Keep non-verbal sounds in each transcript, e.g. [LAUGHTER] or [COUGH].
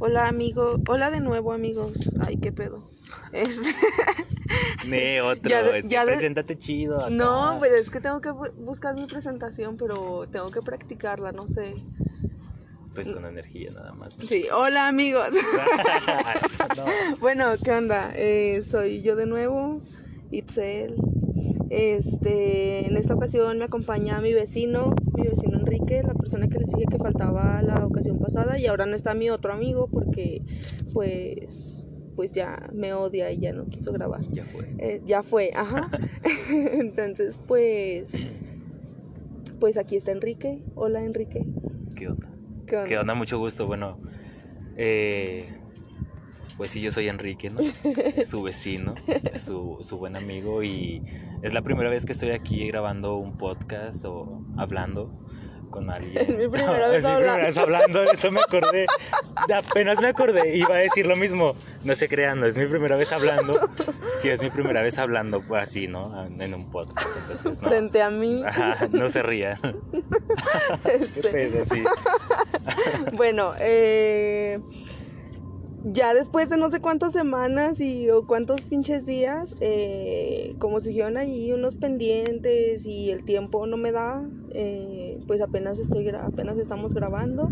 Hola amigo, hola de nuevo amigos. Ay, qué pedo. Este... [LAUGHS] Me otro, Ya de- es que ya de- preséntate chido. acá. No, pues es que tengo que bu- buscar mi presentación, pero tengo que practicarla, no sé. Pues con energía nada más. Sí, hola amigos. No, [LAUGHS] [LAUGHS] bueno, ¿qué onda? Eh, soy yo de nuevo, Itzel. Este, en esta ocasión me acompaña mi vecino, mi vecino La persona que les dije que faltaba la ocasión pasada y ahora no está mi otro amigo porque pues pues ya me odia y ya no quiso grabar. ya fue. Eh, ya fue, ajá. [LAUGHS] [LAUGHS] Entonces, pues pues aquí está Enrique. Hola Enrique. ¿Qué onda? ¿Qué onda? ¿Qué onda? Mucho gusto. Bueno, eh, pues sí, yo soy Enrique, ¿no? [LAUGHS] Su vecino, su, su buen amigo y es la primera vez que estoy aquí grabando un podcast o hablando con alguien. [LAUGHS] Es mi primera vez es mi primera hablando. vez hablando, de eso me acordé. Apenas me acordé, iba a decir lo mismo. No sé creando, es mi primera vez hablando. Sí, es mi primera vez hablando pues, así, ¿no? En un podcast. Entonces, no. Frente a mí. Ajá, no se ría. [LAUGHS] Qué Este, pedo, sí. [LAUGHS] Bueno, eh, ya después de no sé cuántas semanas y o cuántos pinches días, eh, como surgieron ahí unos pendientes y el tiempo no me da, eh, pues apenas estoy apenas estamos grabando.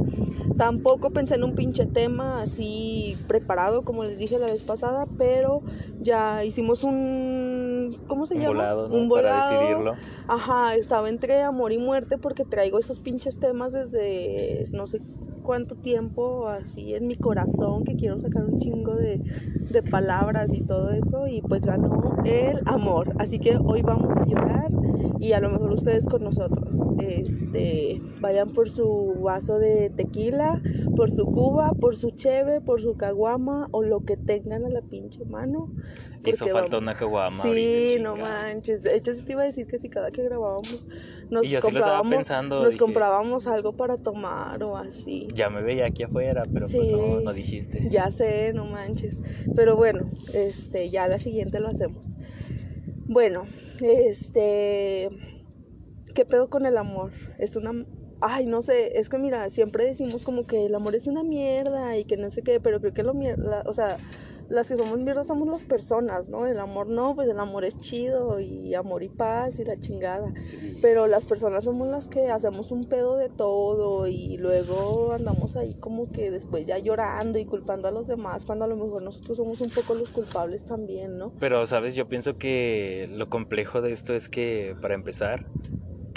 Tampoco pensé en un pinche tema así preparado como les dije la vez pasada, pero ya hicimos un ¿cómo se Un llama? volado, ¿no? Un Para volado. decidirlo. Ajá, estaba entre amor y muerte porque traigo esos pinches temas desde no sé cuánto tiempo así en mi corazón que quiero sacar un chingo de, de palabras y todo eso y pues ganó el amor. Así que hoy vamos a llorar y a lo mejor ustedes con nosotros. Este, vayan por su vaso de tequila, por su cuba, por su cheve, por su caguama o lo que tengan a la pinche mano. Hizo falta vamos- una caguama. Sí, ahorita, no manches. De hecho, sí te iba a decir que si cada que grabábamos nos Y yo sí comprábamos, pensando, nos dije- comprábamos algo para tomar o así. Ya me veía aquí afuera, pero Sí. pues no, no dijiste. Ya sé, no manches. Pero bueno, este, ya la siguiente lo hacemos. Bueno, este, ¿qué pedo con el amor? Es una, ay, no sé, es que mira, siempre decimos como que el amor es una mierda y que no sé qué, pero creo que lo mierda, o sea, las que somos mierda somos las personas, ¿no? El amor no, pues el amor es chido y amor y paz y la chingada. Sí. Pero las personas somos las que hacemos un pedo de todo y luego andamos ahí como que después ya llorando y culpando a los demás cuando a lo mejor nosotros somos un poco los culpables también, ¿no? Pero, ¿sabes? Yo pienso que lo complejo de esto es que, para empezar,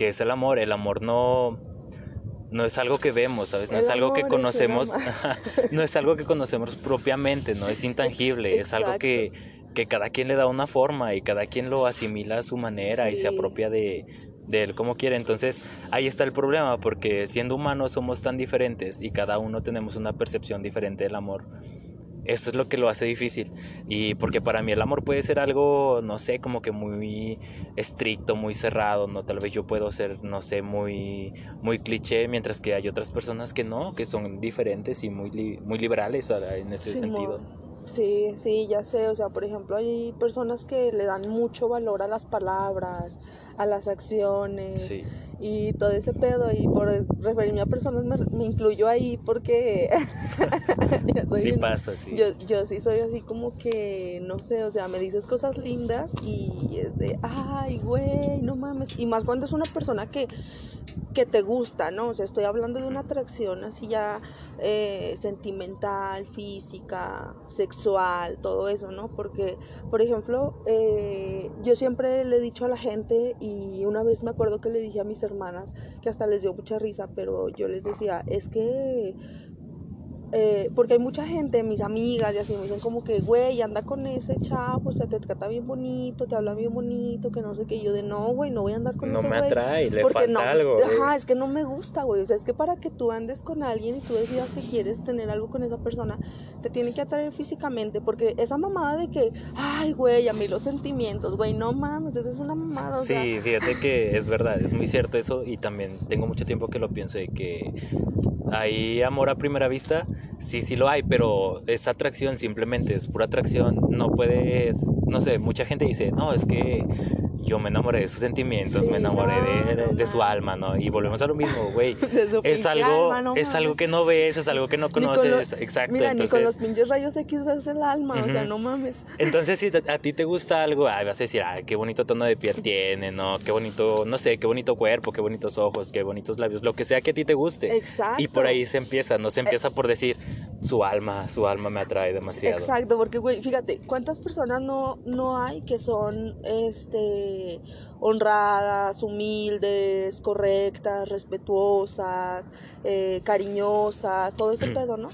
que es el amor. El amor no, no es algo que vemos, ¿sabes? No El es algo que conocemos, [LAUGHS] no es algo que conocemos propiamente, no es intangible, es algo que, que cada quien le da una forma y cada quien lo asimila a su manera y se apropia de, de él como quiere. Entonces ahí está el problema, porque siendo humanos somos tan diferentes y cada uno tenemos una percepción diferente del amor. Esto es lo que lo hace difícil. Y porque para mí el amor puede ser algo, no sé, como que muy estricto, muy cerrado, ¿no? Tal vez yo puedo ser, no sé, muy, muy cliché, mientras que hay otras personas que no, que son diferentes y muy, li- muy liberales en ese sentido. Sí, sí, ya sé, o sea, por ejemplo, hay personas que le dan mucho valor a las palabras, a las acciones Sí. Y todo ese pedo y por referirme a personas me, me incluyo ahí porque [LAUGHS] soy Sí pasa, sí. Yo, yo sí soy así como que, no sé, o sea, me dices cosas lindas y es de, ay, güey, no mames. Y más cuando es una persona que, que te gusta, ¿no? O sea, estoy hablando de una atracción así ya eh, sentimental, física, sexual, todo eso, ¿no? Porque, por ejemplo, eh, yo siempre le he dicho a la gente y una vez me acuerdo que le dije a mis hermanas, que hasta les dio mucha risa, pero yo les decía, es que eh, porque hay mucha gente, mis amigas y así, me dicen como que, güey, anda con ese chavo, o sea, te trata bien bonito, te habla bien bonito, que no sé qué. Y yo de, no, güey, no voy a andar con No ese me güey. atrae, le porque falta no, algo. güey. Ajá, es que no me gusta, güey. O sea, es que para que tú andes con alguien y tú decidas que quieres tener algo con esa persona, te tiene que atraer físicamente. Porque esa mamada de que, ay, güey, a mí los sentimientos, güey, no mames, esa es una mamada. O sea, Sí, fíjate que es verdad, es muy cierto eso y también tengo mucho tiempo que lo pienso de que hay amor a primera vista, sí, sí lo hay, pero es atracción simplemente, es pura atracción, no puedes, no sé, mucha gente dice, no, es que yo me enamoré de sus sentimientos, me enamoré de, su alma, ¿no? Y volvemos a lo mismo, güey. [LAUGHS] es algo, es algo que no ves, es algo que no conoces, exacto. Mira, ni con los pinches rayos X ves el alma, o sea, no mames. Entonces, si a ti te gusta algo, vas a decir, ay, qué bonito tono de piel tiene, ¿no? Qué bonito, no sé, qué bonito cuerpo, qué bonitos ojos, qué bonitos labios, lo que sea que a ti te guste. Exacto. Y por ahí se empieza, no se empieza por decir, su alma, su alma me atrae demasiado. Exacto, porque, güey, fíjate, ¿cuántas personas no, no hay que son, este, honradas, humildes, correctas, respetuosas, eh, cariñosas, todo ese pedo, ¿no?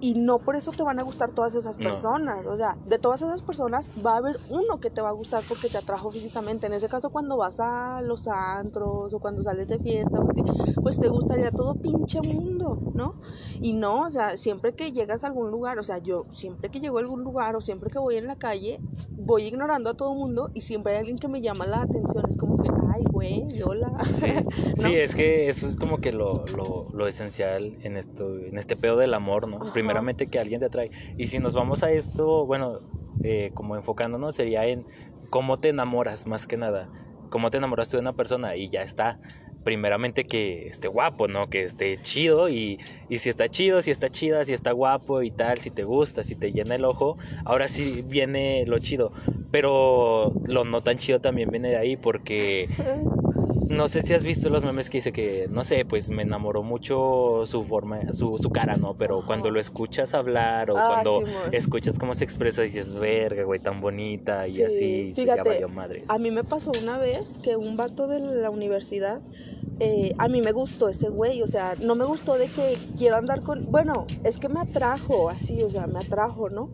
y no por eso te van a gustar todas esas personas. O sea, de todas esas personas va a haber uno que te va a gustar porque te atrajo físicamente. En ese caso, cuando vas a los antros o cuando sales de fiesta o así, pues te gustaría todo pinche mundo, ¿no? Y no, o sea, siempre que llegas a algún lugar, o sea, yo siempre que llego a algún lugar o siempre que voy en la calle, voy ignorando a todo mundo y siempre hay alguien que me llama la atención. Es como que, ay, güey, hola. Sí, [LAUGHS] es que eso es como que lo, lo, lo, esencial en, esto, en este pedo del amor, ¿no? Primeramente que alguien te atrae. Y si nos vamos a esto, bueno, eh, como enfocándonos, sería en cómo te enamoras más que nada. Cómo te enamoras tú de una persona y ya está primeramente que esté guapo, ¿no? Que esté chido y, y, si está chido, si está chida, si está guapo y tal, si te gusta, si te llena el ojo, ahora sí viene lo chido. Pero lo no tan chido también viene de ahí porque no sé si has visto los memes que dice que, no sé, pues me enamoró mucho su forma, su, su cara, ¿no? Pero cuando lo escuchas hablar o ah, cuando escuchas cómo se expresa, dices, verga, güey, tan bonita y así, Fíjate, ya madres. A mí me pasó una vez que un vato de la universidad, eh, a mí me gustó ese güey, o sea, no me gustó de que quiera andar con, bueno, es que me atrajo así, o sea, me atrajo, ¿no?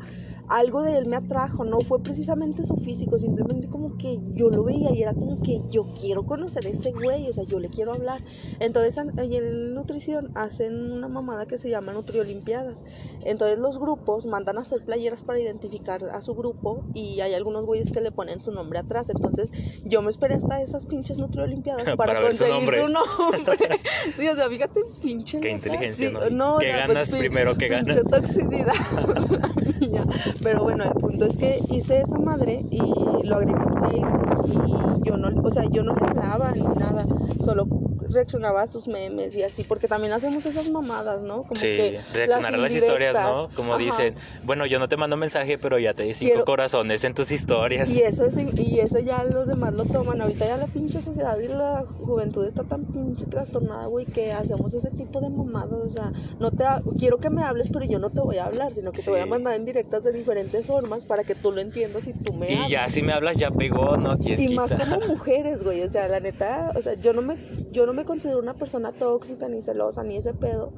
Algo de él me atrajo, no fue precisamente su físico, simplemente como que yo lo veía y era como que yo quiero conocer a ese güey, o sea, yo le quiero hablar. Entonces, en nutrición hacen una mamada que se llama Nutriolimpiadas. Entonces, los grupos mandan a hacer playeras para identificar a su grupo y hay algunos güeyes que le ponen su nombre atrás. Entonces, yo me esperé hasta esas pinches Nutriolimpiadas [LAUGHS] para, para conseguir su nombre. [LAUGHS] sí, o sea, fíjate, pinche. Qué inteligencia, ¿no? ¿Qué pues ganas primero? ¿Qué ganas? Pinche toxicidad. [LAUGHS] Pero bueno, el punto es que hice esa madre y lo agregué a Facebook y yo no, o sea, yo no le daba ni nada, solo reaccionaba a sus memes y así, porque también hacemos esas mamadas, ¿no? Como sí, reaccionar a las historias, ¿no? Como dicen, bueno, yo no te mando mensaje, pero ya te di cinco corazones en tus historias. Y eso, es, y eso ya los demás lo toman. Ahorita ya la pinche sociedad y la juventud está tan pinche trastornada, güey, que hacemos ese tipo de mamadas. O sea, no te quiero que me hables, pero yo no te voy a hablar, sino que te voy a mandar en directas de diferentes formas para que tú lo entiendas y tú me Y ya, si me hablas, ya pegó, ¿no? y más como [LAUGHS] mujeres, güey. O sea, la neta, o sea, yo no me, yo no me considero una persona tóxica, ni celosa, ni ese pedo.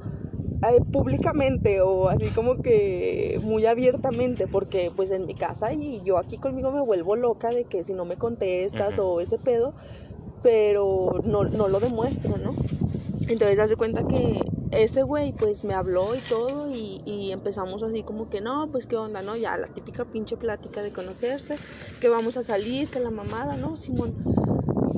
Eh, públicamente o así como que muy abiertamente porque pues en mi casa y yo aquí conmigo me vuelvo loca de que si no me contestas o ese pedo pero no, no lo demuestro, ¿no? Entonces hace cuenta que ese güey pues me habló y todo y, y, empezamos así como que no, pues qué onda, ¿no? Ya la típica pinche plática de conocerse, que vamos a salir, que la mamada, ¿no? Simón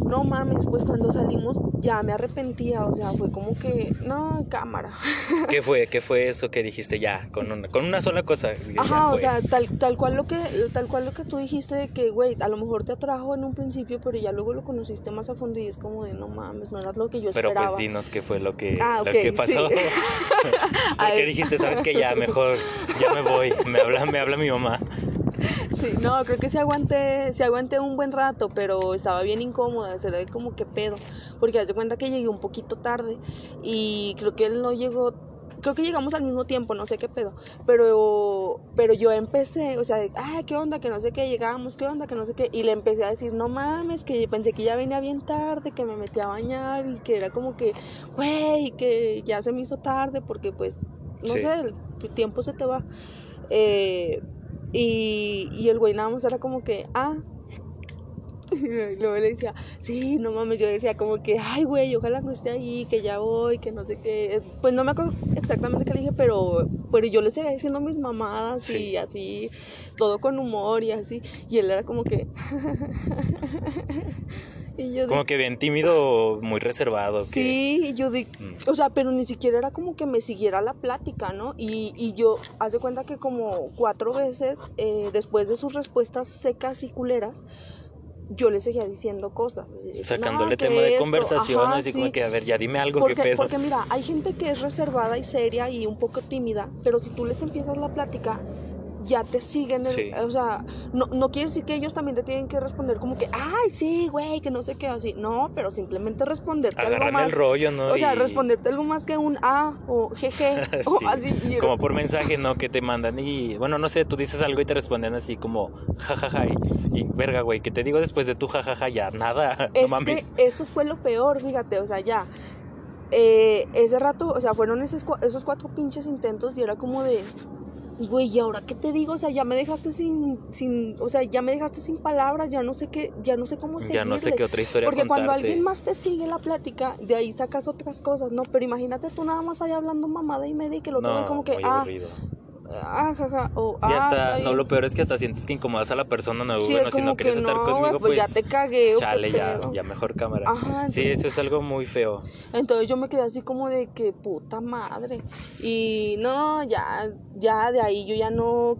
no mames, pues cuando salimos ya me arrepentía, o sea, fue como que, no, cámara. [LAUGHS] ¿Qué fue? ¿Qué fue eso que dijiste ya? Con una, con una sola cosa. Ajá, o sea, tal, tal cual lo que, tal cual lo que tú dijiste, que güey, a lo mejor te atrajo en un principio, pero ya luego lo conociste más a fondo y es como de, no mames, no era lo que yo esperaba. Pero pues dinos qué fue lo que, ah, lo que pasó. [LAUGHS] Porque dijiste, sabes que ya mejor, ya me voy, me habla, me habla mi mamá. Sí, no, creo que sí aguanté, sí aguanté un buen rato, pero estaba bien incómoda, se ve como que pedo, porque hace cuenta que llegué un poquito tarde y creo que él no llegó, creo que llegamos al mismo tiempo, no sé qué pedo, pero, pero yo empecé, o sea, ay, qué onda, que no sé qué, llegamos, qué onda, que no sé qué, y le empecé a decir, no mames, que pensé que ya venía bien tarde, que me metí a bañar y que era como que, güey, que ya se me hizo tarde porque pues, no sé, el tiempo se te va. Eh, y, y el güey nada más era como que, ah. [LAUGHS] Y luego le decía, sí, no mames, yo decía como que, ay, güey, ojalá no esté ahí, que ya voy, que no sé qué. Pues no me acuerdo exactamente qué le dije, pero, pero yo le seguía diciendo mis mamadas y así, todo con humor y así. Y él era como que... [LAUGHS] como que bien tímido, muy reservado. Sí, y yo di, mm. o sea, pero ni siquiera era como que me siguiera la plática, ¿no? Y, y yo, haz de cuenta que como cuatro veces, eh, después de sus respuestas secas y culeras, yo le seguía diciendo cosas. así de que, Sacándole "No, que tema de esto". conversación, Ajá, así como sí. que, a ver, ya dime algo, Porque, qué pedo. porque mira, hay gente que es reservada y seria y un poco tímida, pero si tú les empiezas la plática, ya te siguen, el- Sí. o sea, no, no quiere decir que ellos también te tienen que responder como que, ay, sí, güey, que no sé qué, así, no, pero simplemente responderte algo más, el rollo, ¿no? o sea, Y- responderte algo más que un ah o jeje [LAUGHS] o Sí, así. y Como por mensaje, ¿no? Que te mandan y, bueno, no sé, tú dices algo y te responden así como, jajaja, y, y, verga, güey, ¿qué te digo después de tu jajaja? Ya, nada, [LAUGHS] no Es mames. que eso fue lo peor, fíjate, o sea, ya. eh, ese rato, o sea, fueron esos cuatro pinches intentos y era como de, güey, ¿y ahora qué te digo? O sea, ya me dejaste sin, sin, o sea, ya me dejaste sin palabras, ya no sé qué, ya no sé cómo seguirle. Ya no sé qué otra historia Porque cuando alguien más te sigue la plática, de ahí sacas otras cosas, ¿no? Pero imagínate tú nada más ahí hablando mamada y media y que otro no, como que, ah, aburrido. Ah, jaja, o Y ah, hasta, está no, bien". lo peor es que hasta sientes que incomodas a la persona, no, Sí, bueno, si no quieres estar no, conmigo, pues, pues ya te cagué, chale, ya, ya mejor cámara. Ajá, sí, eso es algo muy feo. Entonces yo me quedé así como de que puta madre. Y no, ya, ya de ahí yo ya no,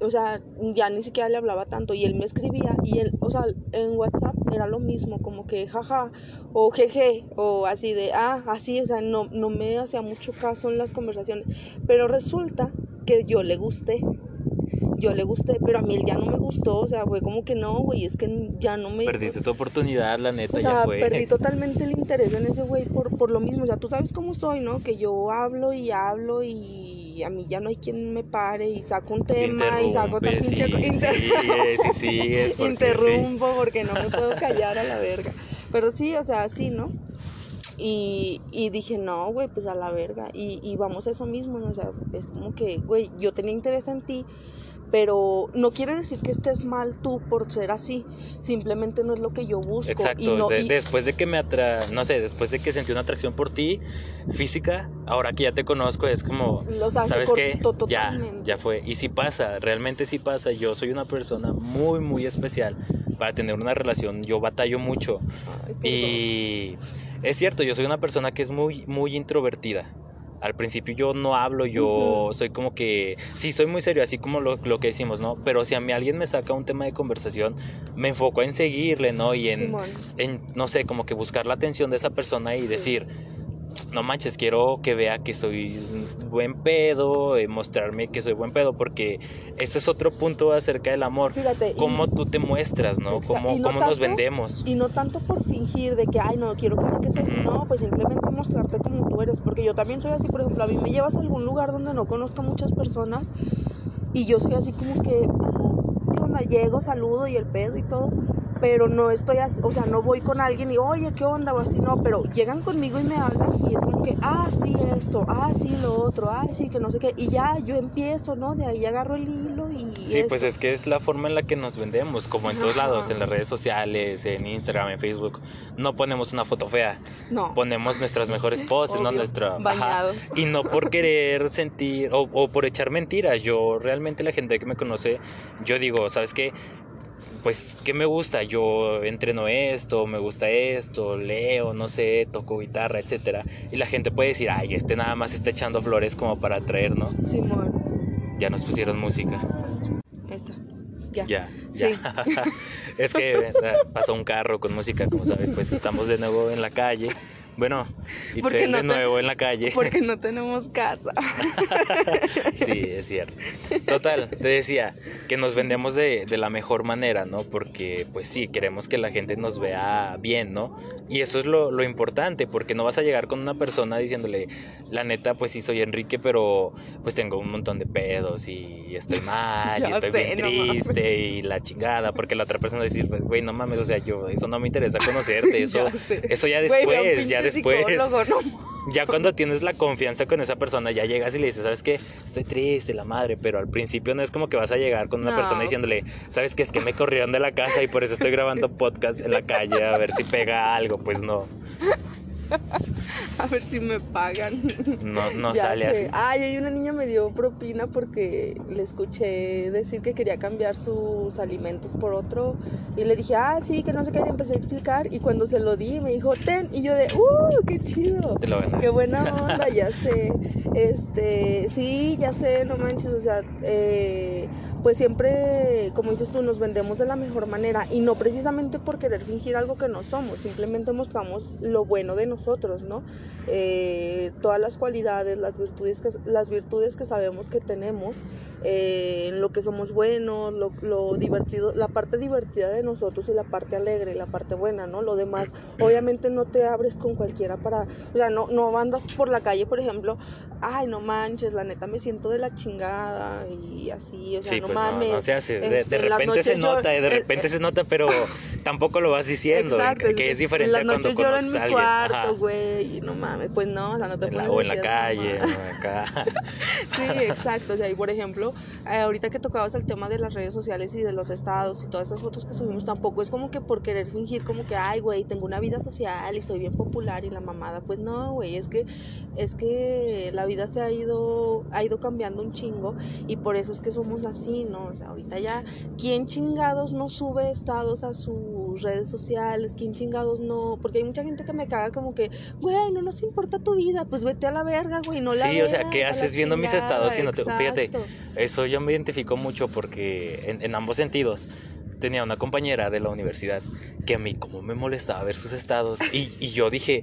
o sea, ya ni siquiera le hablaba tanto. Y él me escribía y él, o sea, en WhatsApp era lo mismo, como que jaja, o jeje, o así de, ah, así, o sea, no, no me hacía mucho caso en las conversaciones. Pero resulta que yo le gusté. Yo le gusté, pero a mí él ya no me gustó, o sea, fue como que no, güey, es que ya no me... Perdiste tu oportunidad, la neta, O ya sea, fue. perdí totalmente el interés en ese güey por, por lo mismo. O sea, tú sabes cómo soy, ¿no? Que yo hablo y hablo y a mí ya no hay quien me pare y saco un tema y saco otra pinche... sí, inter- sí, sí, sí, es [LAUGHS] porque Interrumpo porque no me puedo callar a la verga. Pero sí, o sea, así, ¿no? Y, y dije, no, güey, pues a la verga. Y, y vamos a eso mismo, ¿no? O sea, es como que, güey, yo tenía interés en ti, pero no quiere decir que estés mal tú por ser así. Simplemente no es lo que yo busco. Exacto, Y no, de- y- después de que me atra, no sé, después de que sentí una atracción por ti física, ahora que ya te conozco es como, se ¿sabes qué? Ya, ya fue. Y sí pasa, realmente sí pasa. Yo soy una persona muy, muy especial para tener una relación. Yo batallo mucho. Ay. Y es cierto, yo soy una persona que es muy, muy introvertida. Al principio yo no hablo, yo soy como que, sí, soy muy serio, así como lo, lo que decimos, ¿no? Pero si a mí alguien me saca un tema de conversación, me enfoco en seguirle, ¿no? Y en, en, no sé, como que buscar la atención de esa persona y Sí. decir, no manches, quiero que vea que soy buen pedo, eh, mostrarme que soy buen pedo, porque ese es otro punto acerca del amor. Fíjate. y- Cómo tú te muestras, ¿no? Cómo, no cómo nos vendemos. Y no tanto por fingir de que, ay, no, quiero que me seas así. Ujú. No, pues simplemente mostrarte como tú eres. Porque yo también soy así, por ejemplo, a mí me llevas a algún lugar donde no conozco a muchas personas y yo soy así como que, ah, ¿qué onda? Llego, saludo y el pedo y todo. Pero no estoy así, o sea, no voy con alguien y, oye, ¿qué onda? O así, no. Pero llegan conmigo y me hablan y es como que, ah, sí, esto, ah, sí, lo otro, ah, sí, que no sé qué. Y ya yo empiezo, ¿no? De ahí agarro el hilo y. Sí, pues esto. es que es la forma en la que nos vendemos, como en todos Ajá. lados, en las redes sociales, en Instagram, en Facebook. No ponemos una foto fea, No. ponemos nuestras mejores [LAUGHS] poses, no Obvio, nuestra... ajá. Bañados. Y no por [LAUGHS] querer sentir o, o por echar mentiras. Yo realmente la gente que me conoce, yo digo, ¿sabes qué? Pues, ¿qué me gusta? Yo entreno esto, me gusta esto, leo, no sé, toco guitarra, etcétera. Y la gente puede decir, ay, este nada más está echando flores como para atraer, ¿no? Simón. Ya nos pusieron música. Esta. Ya. Ya, Sí. ya. [LAUGHS] es que pasó un carro con música, como saben, pues estamos de nuevo en la calle. Bueno, [LAUGHS] y no de te- nuevo en la calle. Porque no [LAUGHS] tenemos casa. [LAUGHS] Sí, es cierto. Total, te decía que nos vendemos de, de la mejor manera, ¿no? Porque, pues sí, queremos que la gente nos vea bien, ¿no? Y eso es lo, lo importante, porque no vas a llegar con una persona diciéndole, la neta, pues sí, soy Enrique, pero pues tengo un montón de pedos y estoy mal, y estoy sé, bien no mames. triste y la chingada, porque la otra persona va a decir, güey, no mames, o sea, yo, eso no me interesa conocerte, eso, Ya eso ya después, ya después. no [LAUGHS] Ya cuando tienes la confianza con esa persona, ya llegas y le dices, ¿sabes qué? Estoy triste, la madre, pero al principio no es como que vas a llegar con una No. persona diciéndole, ¿sabes qué? Es que me corrieron de la casa y por eso estoy grabando podcast en la calle a ver si pega algo. Pues no. [LAUGHS] A ver si me pagan. No, no Ya sale sé. así. Ay, hay una niña me dio propina porque le escuché decir que quería cambiar sus alimentos por otro. Y le dije, ah, sí, que no sé qué. Le empecé a explicar. Y cuando se lo di, me dijo, ten. Y yo de, uh, qué chido. Te lo. Qué buena [LAUGHS] onda, ya sé. Este, sí, ya sé, no manches, o sea, eh, pues siempre, como dices tú, nos vendemos de la mejor manera y no precisamente por querer fingir algo que no somos, simplemente mostramos lo bueno de nosotros, ¿no? Eh, todas las cualidades, las virtudes que, las virtudes que sabemos que tenemos, eh, lo que somos buenos, lo, lo divertido, la parte divertida de nosotros y la parte alegre, la parte buena, ¿no? Lo demás, obviamente no te abres con cualquiera para, o sea, no, no andas por la calle, por ejemplo, ay, no manches, la neta me siento de la chingada y así, o sea, Sí, no pues mames. no, no se hace. De, este, de repente se yo- nota, de el- repente se nota, pero [LAUGHS] tampoco lo vas diciendo. Exacto, que es diferente cuando lloro en mi alguien. Cuarto, güey, no mames, pues no, o sea, no te pones o en la calle, acá. [LAUGHS] Sí, exacto. O sea, y por ejemplo, eh, ahorita que tocabas el tema de las redes sociales y de los estados y todas esas fotos que subimos, tampoco es como que por querer fingir como que, ay, güey, tengo una vida social y soy bien popular y la mamada. Pues no, güey, es que, es que la vida se ha ido, ha ido cambiando un chingo y por eso es que somos así, ¿no? O sea, ahorita ya, ¿quién chingados no sube estados a sus redes sociales? ¿Quién chingados no? Porque hay mucha gente que me caga como que, güey, no nos importa tu vida, pues vete a la verga, güey, no la Sí, o sea, ¿qué haces viendo mis estados y no te- fíjate. Eso yo me identifico mucho porque en, en ambos sentidos tenía una compañera de la universidad que a mí como me molestaba ver sus estados y, y yo dije,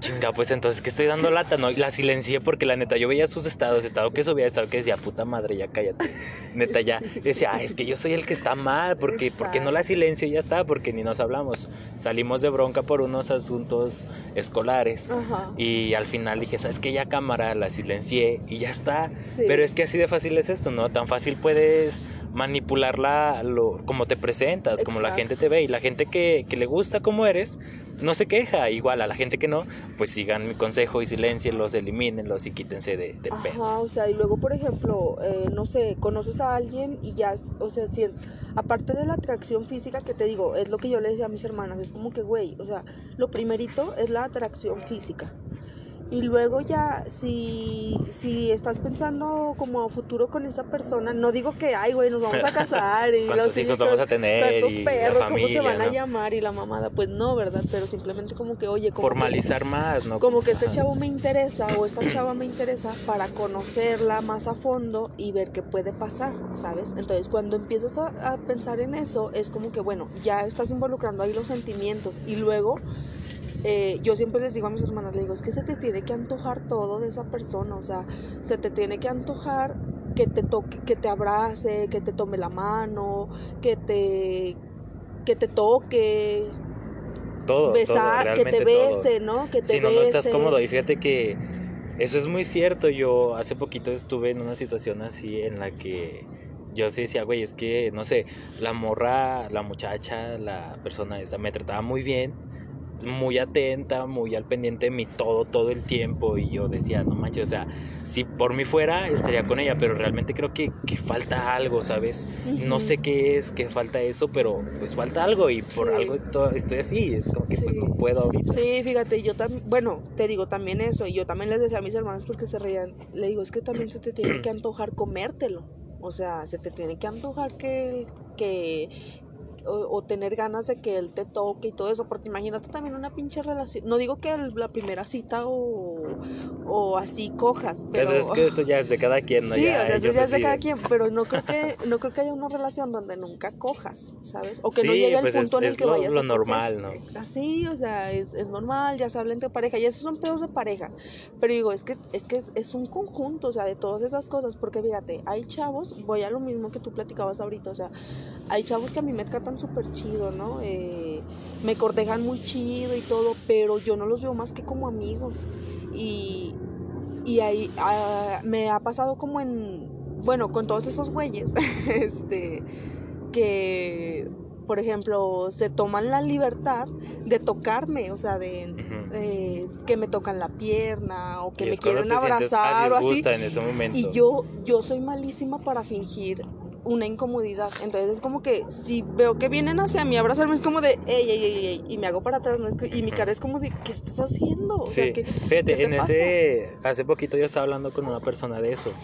chinga, pues entonces que estoy dando lata, ¿no? Y la silencié porque la neta yo veía sus estados, estado que subía, estado que decía, puta madre, ya cállate. Neta ya, decía, "Ah, es que yo soy el que está mal, porque, porque no la silencio y ya está, porque ni nos hablamos. Salimos de bronca por unos asuntos escolares. Ajá. Y al final dije, ¿sabes qué? Ya cámara, la silencié y ya está. Sí. Pero es que así de fácil es esto, ¿no? Tan fácil puedes manipularla lo, como te presentas, como la gente te ve. Y la gente que, que le gusta como eres, no se queja. Igual a la gente que no, pues sigan mi consejo y silencienlos, elimínenlos y quítense de, de Ajá, pedos. o sea, y luego, por ejemplo, eh, no sé, conoces a alguien y ya, o sea, si, aparte de la atracción física que te digo, es lo que yo le decía a mis hermanas, es como que, güey, o sea, lo primerito es la atracción física. Y luego ya, si, si estás pensando como a futuro con esa persona, no digo que, ay, güey, nos vamos a [LAUGHS] casar y ¿Cuántos los hijos vamos a tener la perros, cómo se van a llamar y la mamada, pues no, ¿verdad? Pero simplemente como que, oye, como que- Formalizar más, ¿no? como que este chavo me interesa o esta [CLEARS THROAT] chava me interesa para conocerla más a fondo y ver qué puede pasar, ¿sabes? Entonces cuando empiezas a, a pensar en eso es como que, bueno, ya estás involucrando ahí los sentimientos y luego eh, yo siempre les digo a mis hermanas, le digo, es que se te tiene que antojar todo de esa persona, o sea, se te tiene que antojar que te toque, que te abrace, que te tome la mano, que te que te toque, todo, besar, todo, que te realmente todo. bese, ¿no? Que te Si no, bese. no estás cómodo. Y fíjate que eso es muy cierto. Yo hace poquito estuve en una situación así en la que yo sí decía, güey, es que, no sé, la morra, la muchacha, la persona esta me trataba muy bien, muy atenta, muy al pendiente de mí todo, todo el tiempo. Y yo decía, no manches, o sea, si por mí fuera, estaría con ella, pero realmente creo que, que falta algo, ¿sabes? No sé qué es, que falta eso, pero pues falta algo y por Sí. algo esto- estoy así. Es como que pues, no puedo ahorita. Sí, fíjate, yo también, bueno, te digo también eso, y yo también les decía a mis hermanos porque se reían, le digo, es que también se te tiene que antojar comértelo, o sea, se te tiene que antojar que, que o, o tener ganas de que él te toque y todo eso, porque imagínate también una pinche relación, no digo que el- la primera cita o, o así cojas, pero... Pero es que eso ya es de cada quien, ¿no? Sí, ya o sea, eso ya es de cada quien, pero no creo que [LAUGHS] no creo que haya una relación donde nunca cojas, ¿sabes? O que no Sí, llegue al pues es- punto en el es que lo- vayas lo a coger. normal, ¿no? Así, o sea, es, es normal, ya se habla entre pareja, y esos son pedos de pareja. Pero digo, es que es que es, es un conjunto, o sea, de todas esas cosas, porque fíjate, hay chavos, voy a lo mismo que tú platicabas ahorita, o sea, hay chavos que a mí me tratan súper chido, ¿no? Eh, me cortejan muy chido y todo, pero yo no los veo más que como amigos. Y, y ahí ah, me ha pasado como en, bueno, con todos esos güeyes, [LAUGHS] este, que, por ejemplo, se toman la libertad de tocarme, o sea, de eh, que me tocan la pierna o que me quieren abrazar o así. disgusto en ese momento. Y yo, yo soy malísima para fingir una incomodidad. Entonces es como que si veo que vienen hacia mí a abrazarme, es como de, ey, ey, ey, ey, y me hago para atrás, ¿no? Y mi cara es como de, ¿qué estás haciendo? O sea, Sí, ¿qué- fíjate, qué te en pasa? ese, hace poquito yo estaba hablando con una persona de eso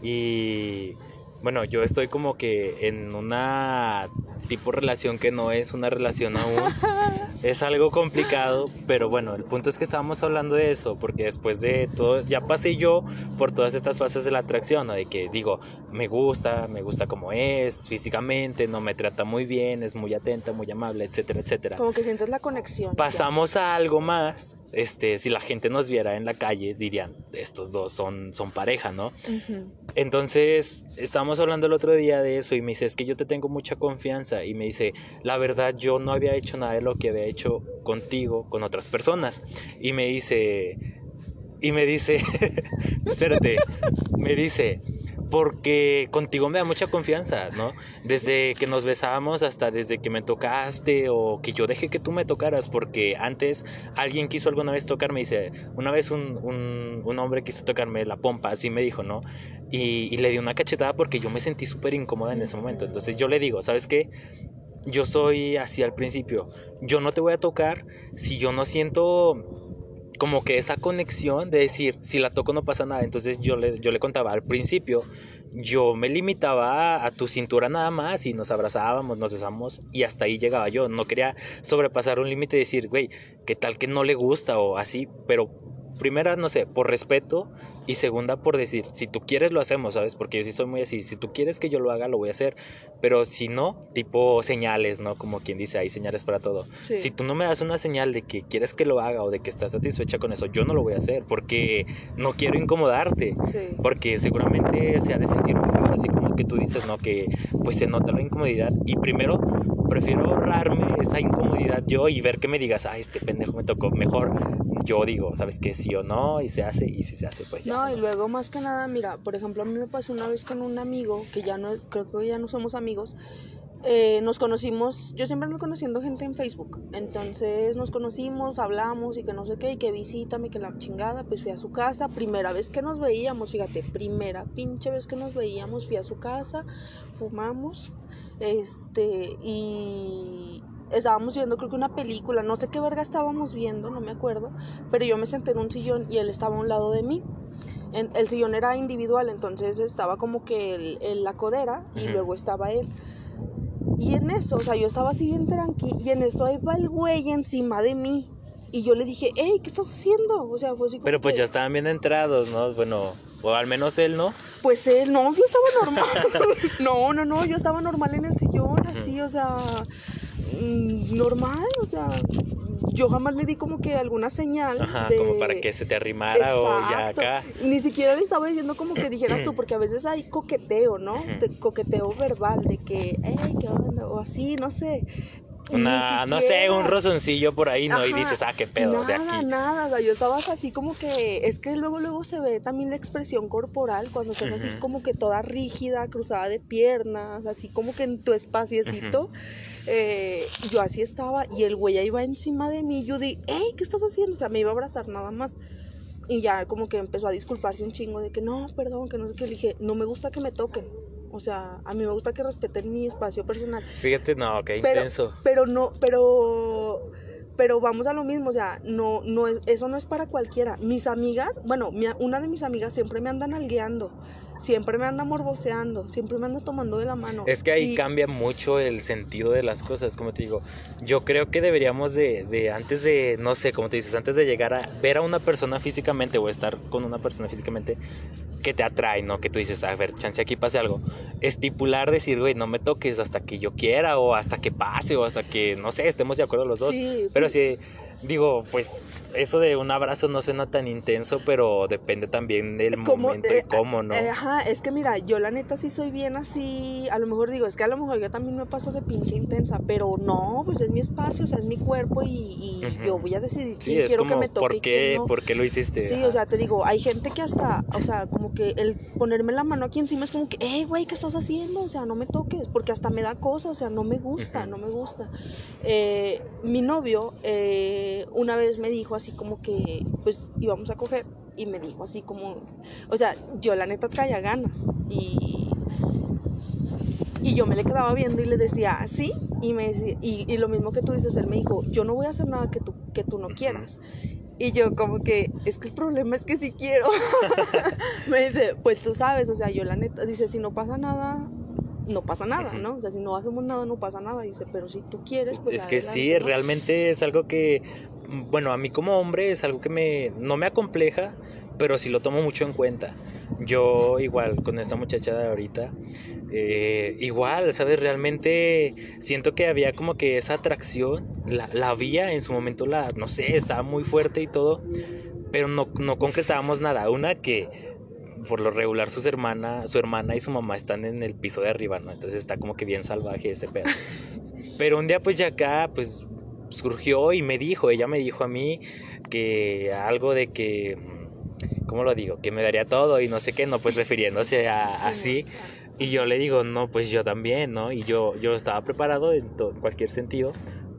y bueno, yo estoy como que en una tipo relación que no es una relación aún, [LAUGHS] es algo complicado, pero bueno, el punto es que estábamos hablando de eso, porque después de todo, ya pasé yo por todas estas fases de la atracción, ¿no? de que digo, me gusta, me gusta como es, físicamente, no me trata muy bien, es muy atenta, muy amable, etcétera, etcétera Como que sientes la conexión. ya. pasamos a algo más. Este, si la gente nos viera en la calle, dirían, estos dos son, son pareja, ¿no? Entonces, estábamos hablando el otro día de eso y me dice, es que yo te tengo mucha confianza. Y me dice, la verdad, yo no había hecho nada de lo que había hecho contigo, con otras personas. Y me dice, y me dice, [LAUGHS] espérate, me dice, porque contigo me da mucha confianza, ¿no? Desde que nos besábamos hasta desde que me tocaste o que yo dejé que tú me tocaras, porque antes alguien quiso alguna vez tocarme, dice, una vez un, un, un hombre quiso tocarme la pompa, así me dijo, ¿no? Y, y le di una cachetada porque yo me sentí súper incómoda en ese momento. Entonces yo le digo, ¿sabes qué? Yo soy así al principio. Yo no te voy a tocar si yo no siento como que esa conexión de decir, si la toco no pasa nada. Entonces yo le, yo le contaba al principio, yo me limitaba a, a tu cintura nada más y nos abrazábamos, nos besamos y hasta ahí llegaba yo. No quería sobrepasar un límite y decir, güey, ¿qué tal que no le gusta o así? Pero primera, no sé, por respeto y segunda por decir, si tú quieres lo hacemos, ¿sabes? Porque yo sí soy muy así, si tú quieres que yo lo haga, lo voy a hacer, pero si no, tipo señales, ¿no? Como quien dice, hay señales para todo. Sí. Si tú no me das una señal de que quieres que lo haga o de que estás satisfecha con eso, yo no lo voy a hacer porque no quiero incomodarte. Sí. Porque seguramente se ha de sentir muy feo, así como que tú dices, ¿no? Que pues se nota la incomodidad. Y primero, prefiero ahorrarme esa incomodidad yo y ver que me digas, ah, este pendejo me tocó. Mejor yo digo, ¿sabes qué? Sí o no, y se hace, y si se hace, pues ya. No, y luego más que nada, mira, por ejemplo, a mí me pasó una vez con un amigo que ya no, creo que ya no somos amigos. eh, nos conocimos, yo siempre ando conociendo gente en Facebook, entonces nos conocimos, hablamos y que no sé qué, y que visítame, que la chingada, pues fui a su casa, primera vez que nos veíamos, fíjate, primera pinche vez que nos veíamos, fui a su casa, fumamos, este, y estábamos viendo creo que una película, no sé qué verga estábamos viendo, no me acuerdo, pero yo me senté en un sillón y él estaba a un lado de mí. En- el sillón era individual, entonces estaba como que el- el- la codera y luego estaba él. Y en eso, o sea, yo estaba así bien tranqui y en eso ahí va el güey encima de mí. Y yo le dije, hey, ¿qué estás haciendo? O sea, fue así como Pero pues que, ya estaban bien entrados, ¿no? Bueno, o al menos él, ¿no? Pues él, no, yo estaba normal. [LAUGHS] [LAUGHS] no, no, no, yo estaba normal en el sillón, así, o sea, mm, normal, o sea, yo jamás le di como que alguna señal. Ajá, de... como para que se te arrimara o ya acá. Ni siquiera le estaba diciendo como que dijeras tú, porque a veces hay coqueteo, ¿no? De coqueteo verbal, de que, hey, ¿qué onda? O así, no sé. Una, no sé, un rozoncillo por ahí, ¿no? Y dices, ah, qué pedo, de Nada, aquí. nada, o sea, yo estaba así como que, es que luego, luego se ve también la expresión corporal, cuando estás así como que toda rígida, cruzada de piernas, así como que en tu espaciecito, eh, yo así estaba, y el güey ahí va encima de mí, yo di, hey, ¿qué estás haciendo? O sea, me iba a abrazar nada más, y ya como que empezó a disculparse un chingo de que no, perdón, que no sé qué, le dije, no me gusta que me toquen, o sea, a mí me gusta que respeten mi espacio personal, Fíjate, no, qué Pero- intenso. pero no, pero, pero vamos a lo mismo, o sea, no, no es, eso no es para cualquiera. Mis amigas, bueno, mi- una de mis amigas siempre me andan algueando, siempre me anda morboseando, siempre me anda tomando de la mano. Es que ahí Y- cambia mucho el sentido de las cosas, como te digo. Yo creo que deberíamos de, de, antes de, no sé, como te dices, antes de llegar a ver a una persona físicamente o estar con una persona físicamente que te atrae, ¿no? Que tú dices, a ver, chance aquí pase algo. Estipular, decir, güey, no me toques hasta que yo quiera o hasta que pase o hasta que, no sé, estemos de acuerdo los dos. Sí, Pero sí, digo, pues eso de un abrazo no suena tan intenso, pero depende también del ¿Cómo? momento Eh, y cómo, ¿no? Eh, Ajá, es que mira, yo la neta sí soy bien así, a lo mejor digo, es que a lo mejor yo también me paso de pinche intensa, pero no, pues es mi espacio, o sea, es mi cuerpo y, yo voy a decidir Sí, quién es quiero como, que me toque ¿por y qué, no. ¿por qué lo hiciste? Sí, Ajá. o sea, te digo, hay gente que hasta, o sea, como que el ponerme la mano aquí encima es como que, hey, güey, ¿qué estás haciendo? O sea, no me toques, porque hasta me da cosa, o sea, no me gusta, no me gusta. Eh, mi novio eh, una vez me dijo así como que, pues íbamos a coger, y me dijo así como, o sea, yo la neta traía ganas, y Y yo me le quedaba viendo y le decía, sí, y, me decía, y, y lo mismo que tú dices, él me dijo, yo no voy a hacer nada que tú, que tú no quieras. Y yo como que, es que el problema es que sí quiero. [LAUGHS] me dice, pues tú sabes, o sea, yo la neta, dice, si no pasa nada, no pasa nada, ¿no? O sea, si no hacemos nada, no pasa nada. Dice, pero si tú quieres, pues... Es que sí, realmente es algo que, bueno, a mí como hombre es algo que me, no me acompleja, pero sí lo tomo mucho en cuenta. Yo igual con esta muchacha de ahorita, eh, igual, ¿sabes? Realmente siento que había como que esa atracción, la, la había en su momento, la, no sé, estaba muy fuerte y todo, pero no, no concretábamos nada. Una que por lo regular sus hermana, su hermana y su mamá están en el piso de arriba, ¿no? Entonces está como que bien salvaje ese pedo. Pero un día pues ya acá pues surgió y me dijo, ella me dijo a mí que algo de que, ¿cómo lo digo? Que me daría todo y no sé qué, no, pues [LAUGHS] refiriéndose a así. Y yo le digo, no, pues yo también, ¿no? Y yo, yo estaba preparado en, en cualquier sentido,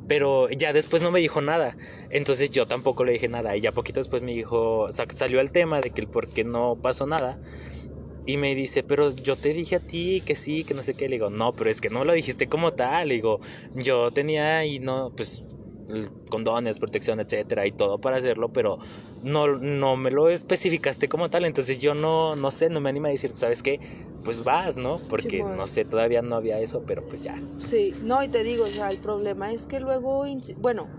pero ya después no me dijo nada. Entonces yo tampoco le dije nada. Y ya poquito después me dijo, salió el tema de que el por qué no pasó nada. Y me dice, pero yo te dije a ti que sí, que no sé qué. Le digo, no, pero es que no lo dijiste como tal. Le digo, yo tenía y no, pues condones, protección, etcétera, y todo para hacerlo, pero no, no me lo especificaste como tal, entonces yo no, no sé, no me anima a decir, ¿sabes qué? Pues vas, ¿no? Porque no sé, todavía no había eso, pero pues ya. Sí, no, y te digo, o sea, el problema es que luego, bueno,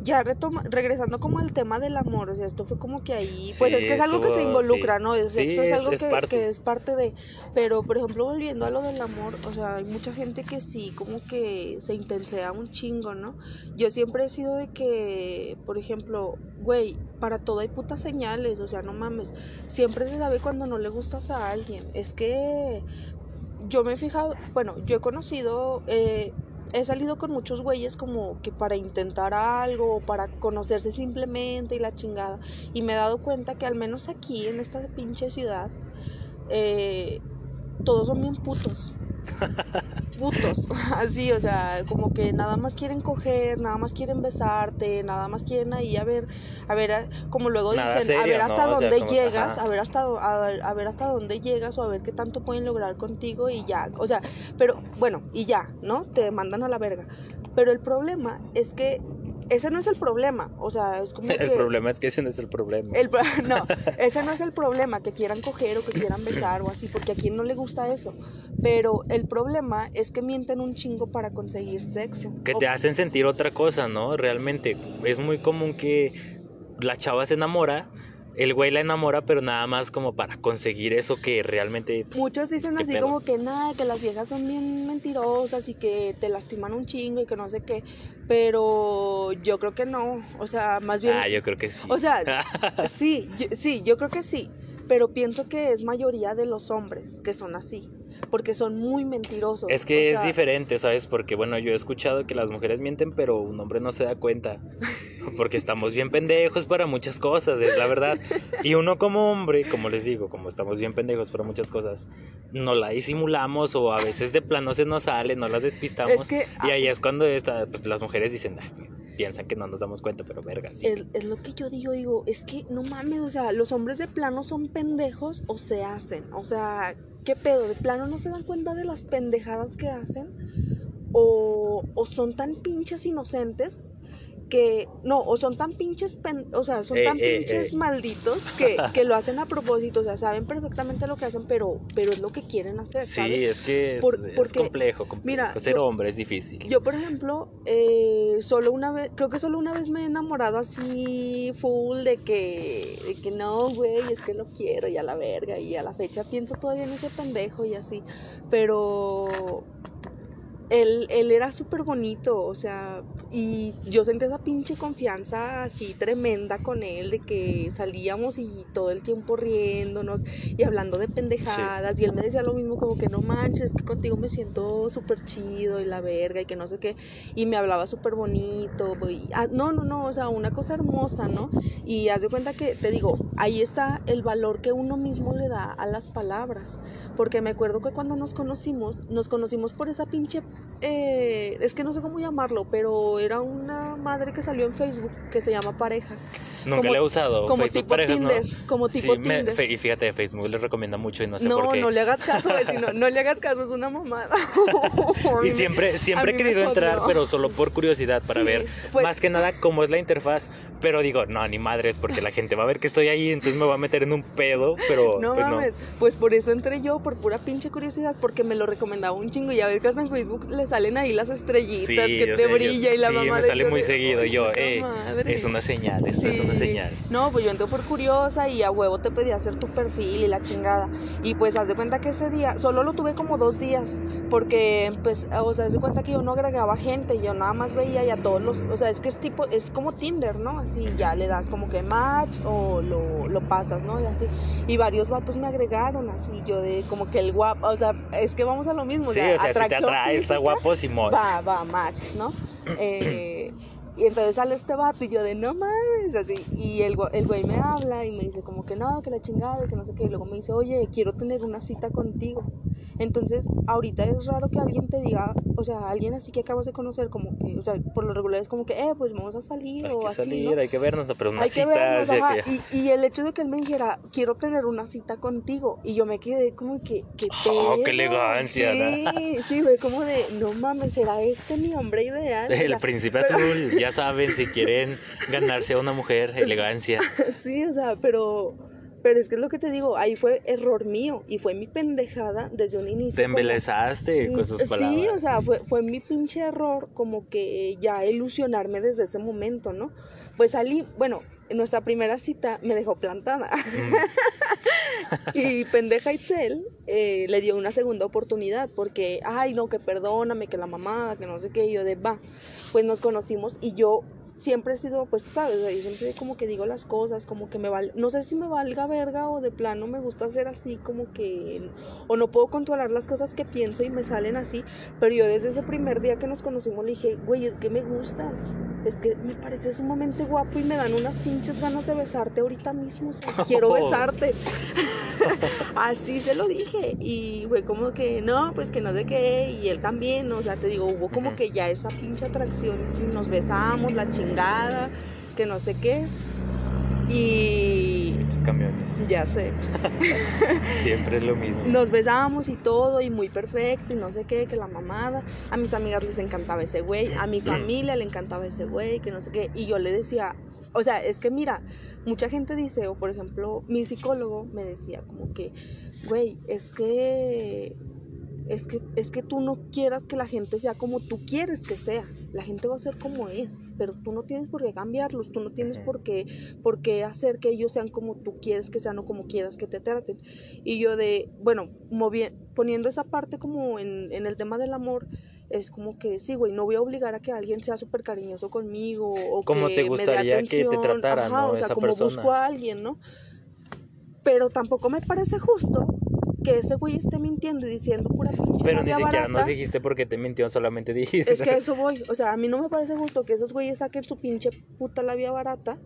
ya retoma, regresando como al tema del amor, o sea, esto fue como que ahí, pues es que es algo que se involucra, ¿no? El sexo es, algo que, que, es parte de, pero por ejemplo, volviendo a lo del amor, o sea, hay mucha gente que sí, como que se intensea un chingo, ¿no? Yo siempre he sido de que, por ejemplo, güey, para todo hay putas señales, o sea, no mames, siempre se sabe cuando no le gustas a alguien, es que yo me he fijado, bueno, yo he conocido... Eh, he salido con muchos güeyes como que para intentar algo, para conocerse simplemente y la chingada. Y me he dado cuenta que al menos aquí, en esta pinche ciudad, eh, todos son bien putos. Putos, [LAUGHS] así, o sea, como que nada más quieren coger, nada más quieren besarte, nada más quieren ahí a ver, a ver, como luego dicen, a ver hasta dónde llegas, a ver hasta a ver, hasta dónde llegas o a ver qué tanto pueden lograr contigo y ya, o sea, pero bueno, y ya, ¿no? Te mandan a la verga. Pero el problema es que ese no es el problema, o sea, es como El problema es que ese no es el problema. [LAUGHS] no, ese no es el problema, que quieran coger o que quieran besar o así, porque a quien no le gusta eso. Pero el problema es que mienten un chingo para conseguir sexo. Que te hacen sentir otra cosa, ¿no? Realmente, es muy común que la chava se enamora el güey la enamora, pero nada más como para conseguir eso que realmente... Pues, Muchos dicen así como que nada, que las viejas son bien mentirosas y que te lastiman un chingo y que no sé qué, pero yo creo que no, o sea, más bien... Ah, yo creo que sí. O sea, [LAUGHS] sí, sí, yo creo que sí, pero pienso que es mayoría de los hombres que son así porque son muy mentirosos. Es que es diferente, ¿sabes? Porque bueno, yo he escuchado que las mujeres mienten, pero un hombre no se da cuenta. [LAUGHS] [LAUGHS] Porque estamos bien pendejos para muchas cosas, es la verdad. Y uno como hombre, como les digo, como estamos bien pendejos para muchas cosas, no la disimulamos o a veces de plano se nos sale, no las despistamos. y ahí es cuando pues, las mujeres dicen, piensan que no nos damos cuenta, pero verga, sí. Es, lo que yo digo, digo, es que no mames, o sea, los hombres de plano son pendejos o se hacen. O sea, ¿qué pedo? ¿De plano no se dan cuenta de las pendejadas que hacen? O, o son tan pinches inocentes que no, o son tan pinches, o sea, son eh, tan eh, pinches eh. malditos que, [LAUGHS] que, lo hacen a propósito, o sea, saben perfectamente lo que hacen, pero, pero es lo que quieren hacer. ¿sabes? Sí, es que es, complejo, Mira, ser hombre es difícil. Yo, por ejemplo, solo una vez, creo que solo una vez me he enamorado así full de que, de que no, güey, es que lo quiero y a la verga, y a la fecha pienso todavía en ese pendejo y así, pero él, él era súper bonito, o sea, y yo sentí esa pinche confianza así tremenda con él, de que salíamos y todo el tiempo riéndonos y hablando de pendejadas, y él me decía lo mismo como que no manches, que contigo me siento súper chido y la verga y que no sé qué, y me hablaba súper bonito, y, ah, no, no, no, o sea, una cosa hermosa, ¿no? Y haz de cuenta que, te digo, ahí está el valor que uno mismo le da a las palabras, porque me acuerdo que cuando nos conocimos, nos conocimos por esa pinche eh, es que no sé cómo llamarlo, pero era una madre que salió en Facebook que se llama Parejas. Nunca como- he usado. como Facebook tipo parejas, ¿no? Tinder, como tipo Sí, Tinder. y fíjate, Facebook les recomienda mucho y no sé por No, qué. no le hagas caso, vecino, no le hagas caso, es una mamada. [LAUGHS] Y siempre, siempre he querido entrar, pero solo por curiosidad, para Sí, ver pues- más que nada cómo es la interfaz. Pero digo, no, ni madres, porque la gente va a ver que estoy ahí, entonces me va a meter en un pedo, pero [LAUGHS] No pues no. mames, pues por eso entré yo, por pura pinche curiosidad, porque me lo recomendaba un chingo y a ver que hasta en Facebook le salen ahí las estrellitas Sí, que yo te sé, yo- brilla y la sí, mamá me de sale yo muy de, seguido. "Ay, Yo, eh, madre". es una señal, esto es una Sí. señal. No, pues yo entré por curiosa y a huevo te pedí hacer tu perfil y la chingada. Y pues haz de cuenta que ese día, solo lo tuve como dos días, porque pues, o sea, de cuenta que yo no agregaba gente, yo nada más veía y a todos los, o sea, es que es tipo, es como Tinder, ¿no? Así ya le das como que match o lo, lo pasas, ¿no? Y así. Y varios vatos me agregaron, así, yo de como que el guapo, o sea, es que vamos a lo mismo. Sí, o sea, si te atrae, está guapo, Simón. va, va, match, ¿no? [CLEARS THROAT] Eh, y entonces sale este vato y yo de no mames, así. Y el, el güey me habla y me dice como que no, que la chingada, que no sé qué. Y luego me dice, oye, quiero tener una cita contigo. Entonces, ahorita es raro que alguien te diga, o sea, alguien así que acabas de conocer, como que, o sea, por lo regular es como que, eh, pues vamos a salir Hay o que así, salir, ¿no? hay que vernos, no, pero una Hay que cita. vernos, o sea, ajá. que- Y, y el hecho de que él me dijera, quiero tener una cita contigo, y yo me quedé como que, ¿qué Oh, qué elegancia, Sí, sí, fue como de, no mames, ¿será este mi hombre ideal? O El sea, príncipe azul, ya saben, si quieren ganarse a una mujer, elegancia. [LAUGHS] Sí, o sea, pero, pero es que es lo que te digo, ahí fue error mío, y fue mi pendejada desde un inicio. Te como- embelezaste con sus palabras. Sí, o sea, fue, fue mi pinche error como que ya ilusionarme desde ese momento, ¿no? Pues salí, bueno, en nuestra primera cita me dejó plantada. Mm. [LAUGHS] y pendeja Itzel eh, le dio una segunda oportunidad porque, ay, no, que perdóname, que la mamada, que no sé qué, y yo de va. Pues nos conocimos y yo siempre he sido, pues tú sabes, yo siempre como que digo las cosas, como que me vale, no sé si me valga verga o de plano me gusta hacer así, como que, o no puedo controlar las cosas que pienso y me salen así, pero yo desde ese primer día que nos conocimos le dije, güey, es que me gustas, es que me pareces sumamente guapo y me dan unas pinches ganas de besarte ahorita mismo, o sea, [LAUGHS] quiero besarte. [LAUGHS] Así se lo dije y fue como que no, pues que no sé qué y él también, o sea, te digo, hubo como que ya esa pinche atracción, así nos besamos, la chingada, que no sé qué. Y camiones. ya sé, [LAUGHS] Siempre es lo mismo. nos besamos y todo y muy perfecto y no sé qué, que la mamada. A mis amigas les encantaba ese güey, a mi familia le encantaba ese güey, que no sé qué. Y yo le decía, o sea, es que mira, mucha gente dice, o por ejemplo, mi psicólogo me decía como que, güey, es que es que es que tú no quieras que la gente sea como tú quieres que sea. La gente va a ser como es, pero tú no tienes por qué cambiarlos, tú no tienes por qué por qué hacer que ellos sean como tú quieres que sean o como quieras que te traten. Y yo de, bueno, poniendo esa parte como en, en el tema del amor, es como que sí, güey, no voy a obligar a que alguien sea súper cariñoso conmigo o Como que te me dé gustaría que te atención. tratara, Ajá, ¿no? O sea, Esa como persona. busco a alguien, ¿no? Pero tampoco me parece justo que ese güey esté mintiendo y diciendo pura pinche Pero ni siquiera barata. nos dijiste porque te mintió, solamente dijiste. Es que a eso voy. O sea, a mí no me parece justo que esos güeyes saquen su pinche puta labia barata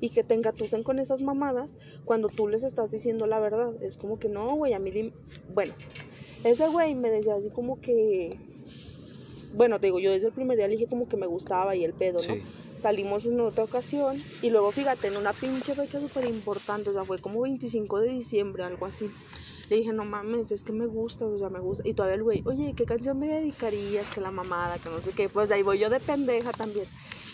y que te engatusen con esas mamadas cuando tú les estás diciendo la verdad. Es como que no, güey, a mí. Bueno, ese güey me decía así como que. Bueno, te digo, yo desde el primer día le dije como que me gustaba y el pedo, ¿no? Sí. Salimos en otra ocasión y luego fíjate, en una pinche fecha súper importante, o sea, fue como 25 de diciembre, algo así. Le dije, no mames, es que me gusta, o sea, me gusta. Y todavía el güey, oye, ¿qué canción me dedicarías? Que la mamada, que no sé qué. Pues ahí voy yo de pendeja también.